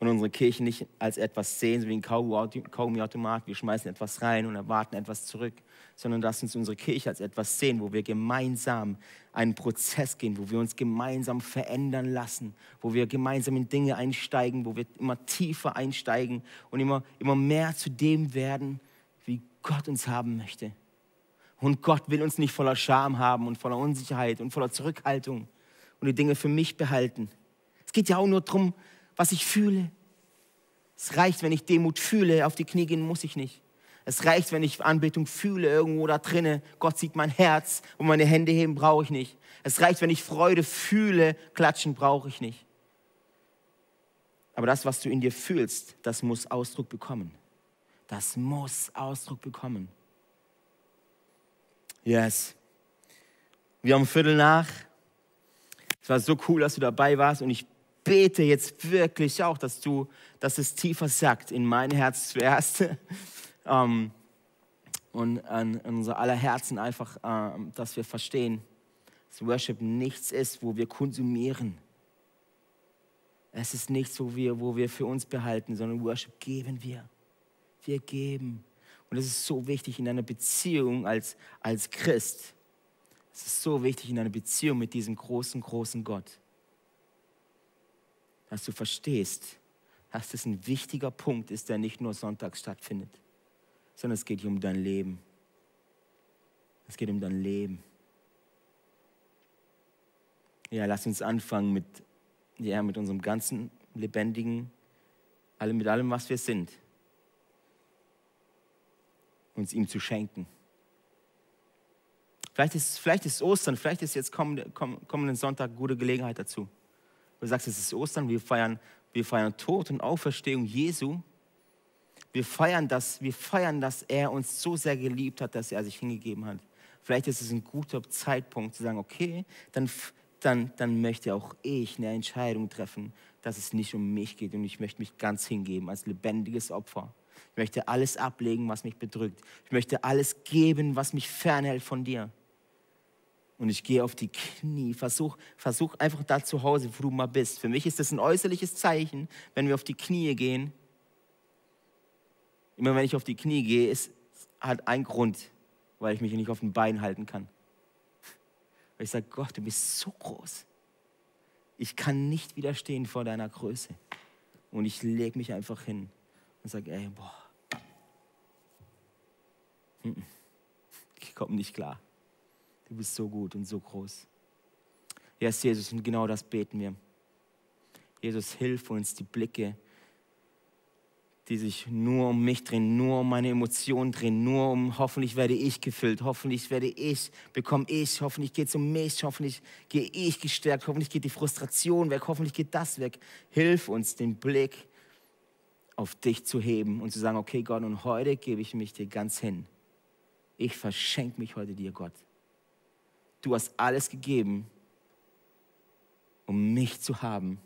und unsere Kirche nicht als etwas sehen, so wie ein Kaugummiautomat. Wir schmeißen etwas rein und erwarten etwas zurück, sondern lass uns unsere Kirche als etwas sehen, wo wir gemeinsam einen Prozess gehen, wo wir uns gemeinsam verändern lassen, wo wir gemeinsam in Dinge einsteigen, wo wir immer tiefer einsteigen und immer, immer mehr zu dem werden, wie Gott uns haben möchte. Und Gott will uns nicht voller Scham haben und voller Unsicherheit und voller Zurückhaltung und die Dinge für mich behalten. Es geht ja auch nur darum, was ich fühle. Es reicht, wenn ich Demut fühle, auf die Knie gehen muss ich nicht. Es reicht, wenn ich Anbetung fühle irgendwo da drinnen. Gott sieht mein Herz und meine Hände heben brauche ich nicht. Es reicht, wenn ich Freude fühle, klatschen brauche ich nicht. Aber das, was du in dir fühlst, das muss Ausdruck bekommen. Das muss Ausdruck bekommen. Yes. Wir haben Viertel nach. Es war so cool, dass du dabei warst und ich bete jetzt wirklich auch, dass du, dass es tiefer sagt in mein Herz zuerst. ähm, und an, unser aller Herzen einfach, äh, dass wir verstehen, dass Worship nichts ist, wo wir konsumieren. Es ist nichts, wo wir, wo wir für uns behalten, sondern Worship geben wir. Wir geben. Und es ist so wichtig in einer Beziehung als, als Christ. Es ist so wichtig in einer Beziehung mit diesem großen, großen Gott, dass du verstehst, dass das ein wichtiger Punkt ist, der nicht nur sonntags stattfindet, sondern es geht hier um dein Leben. Es geht um dein Leben. Ja, lass uns anfangen mit, ja, mit unserem ganzen lebendigen, mit allem, was wir sind, uns ihm zu schenken. Vielleicht ist, vielleicht ist Ostern, vielleicht ist jetzt kommenden, kommenden Sonntag gute Gelegenheit dazu. Du sagst, es ist Ostern, wir feiern, wir feiern Tod und Auferstehung Jesu. Wir feiern, das, wir feiern, dass er uns so sehr geliebt hat, dass er sich hingegeben hat. Vielleicht ist es ein guter Zeitpunkt zu sagen, okay, dann, dann, dann möchte auch ich eine Entscheidung treffen, dass es nicht um mich geht und ich möchte mich ganz hingeben als lebendiges Opfer. Ich möchte alles ablegen, was mich bedrückt. Ich möchte alles geben, was mich fernhält von dir. Und ich gehe auf die Knie. Versuch, versuch einfach da zu Hause, wo du mal bist. Für mich ist das ein äußerliches Zeichen, wenn wir auf die Knie gehen. Immer wenn ich auf die Knie gehe, ist, hat ein Grund weil ich mich nicht auf den Beinen halten kann. Weil ich sage, Gott, du bist so groß. Ich kann nicht widerstehen vor deiner Größe. Und ich lege mich einfach hin und sage, ey, boah, ich komme nicht klar. Du bist so gut und so groß. Ja, yes, Jesus, und genau das beten wir. Jesus, hilf uns, die Blicke die sich nur um mich drehen, nur um meine Emotionen drehen, nur um hoffentlich werde ich gefüllt, hoffentlich werde ich, bekomme ich, hoffentlich geht es um mich, hoffentlich gehe ich gestärkt, hoffentlich geht die Frustration weg, hoffentlich geht das weg. Hilf uns, den Blick auf dich zu heben und zu sagen, okay Gott, und heute gebe ich mich dir ganz hin. Ich verschenke mich heute dir, Gott. Du hast alles gegeben, um mich zu haben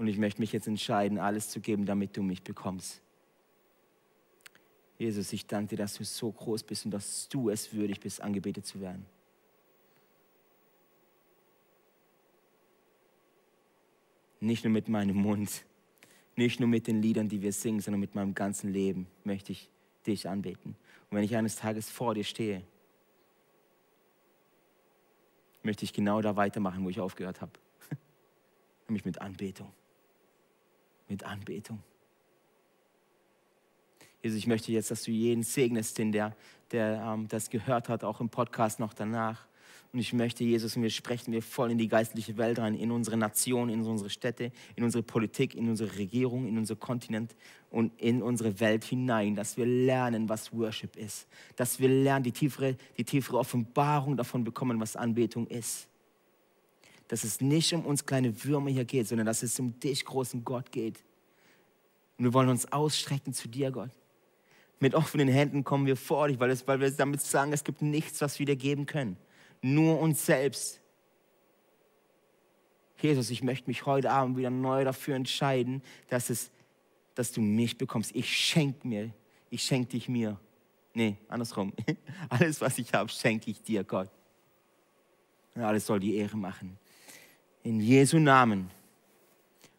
und ich möchte mich jetzt entscheiden, alles zu geben, damit du mich bekommst. Jesus, ich danke dir, dass du so groß bist und dass du es würdig bist, angebetet zu werden. Nicht nur mit meinem Mund, nicht nur mit den Liedern, die wir singen, sondern mit meinem ganzen Leben möchte ich dich anbeten. Und wenn ich eines Tages vor dir stehe, möchte ich genau da weitermachen, wo ich aufgehört habe. Nämlich mit Anbetung mit Anbetung. Jesus, ich möchte jetzt, dass du jeden segnest, den der, der ähm, das gehört hat, auch im Podcast noch danach. Und ich möchte, Jesus, und wir sprechen wir voll in die geistliche Welt rein, in unsere Nation, in unsere Städte, in unsere Politik, in unsere Regierung, in unser Kontinent und in unsere Welt hinein, dass wir lernen, was Worship ist. Dass wir lernen, die tiefere, die tiefere Offenbarung davon bekommen, was Anbetung ist dass es nicht um uns kleine Würmer hier geht, sondern dass es um dich, großen Gott, geht. Und wir wollen uns ausstrecken zu dir, Gott. Mit offenen Händen kommen wir vor dich, weil, es, weil wir damit sagen, es gibt nichts, was wir dir geben können. Nur uns selbst. Jesus, ich möchte mich heute Abend wieder neu dafür entscheiden, dass, es, dass du mich bekommst. Ich schenke mir, ich schenke dich mir. Nee, andersrum. Alles, was ich habe, schenke ich dir, Gott. Und alles soll die Ehre machen. In Jesu Namen.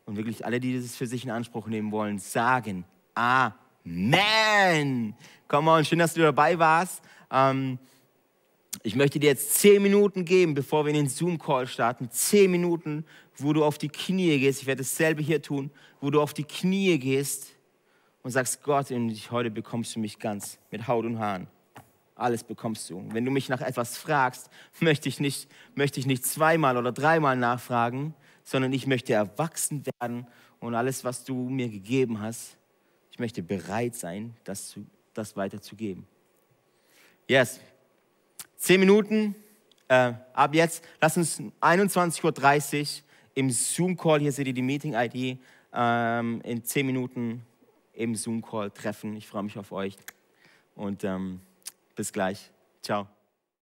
Und wirklich alle, die das für sich in Anspruch nehmen wollen, sagen Amen. Komm mal, schön, dass du dabei warst. Ähm, ich möchte dir jetzt zehn Minuten geben, bevor wir in den Zoom-Call starten. Zehn Minuten, wo du auf die Knie gehst. Ich werde dasselbe hier tun, wo du auf die Knie gehst und sagst, Gott, heute bekommst du mich ganz mit Haut und Haaren alles bekommst du. Wenn du mich nach etwas fragst, möchte ich nicht, möchte ich nicht zweimal oder dreimal nachfragen, sondern ich möchte erwachsen werden und alles, was du mir gegeben hast, ich möchte bereit sein, das, zu, das weiterzugeben. Yes. Zehn Minuten äh, ab jetzt. Lass uns 21.30 Uhr im Zoom-Call, hier seht ihr die Meeting-ID, ähm, in zehn Minuten im Zoom-Call treffen. Ich freue mich auf euch. Und ähm, bis gleich. Ciao.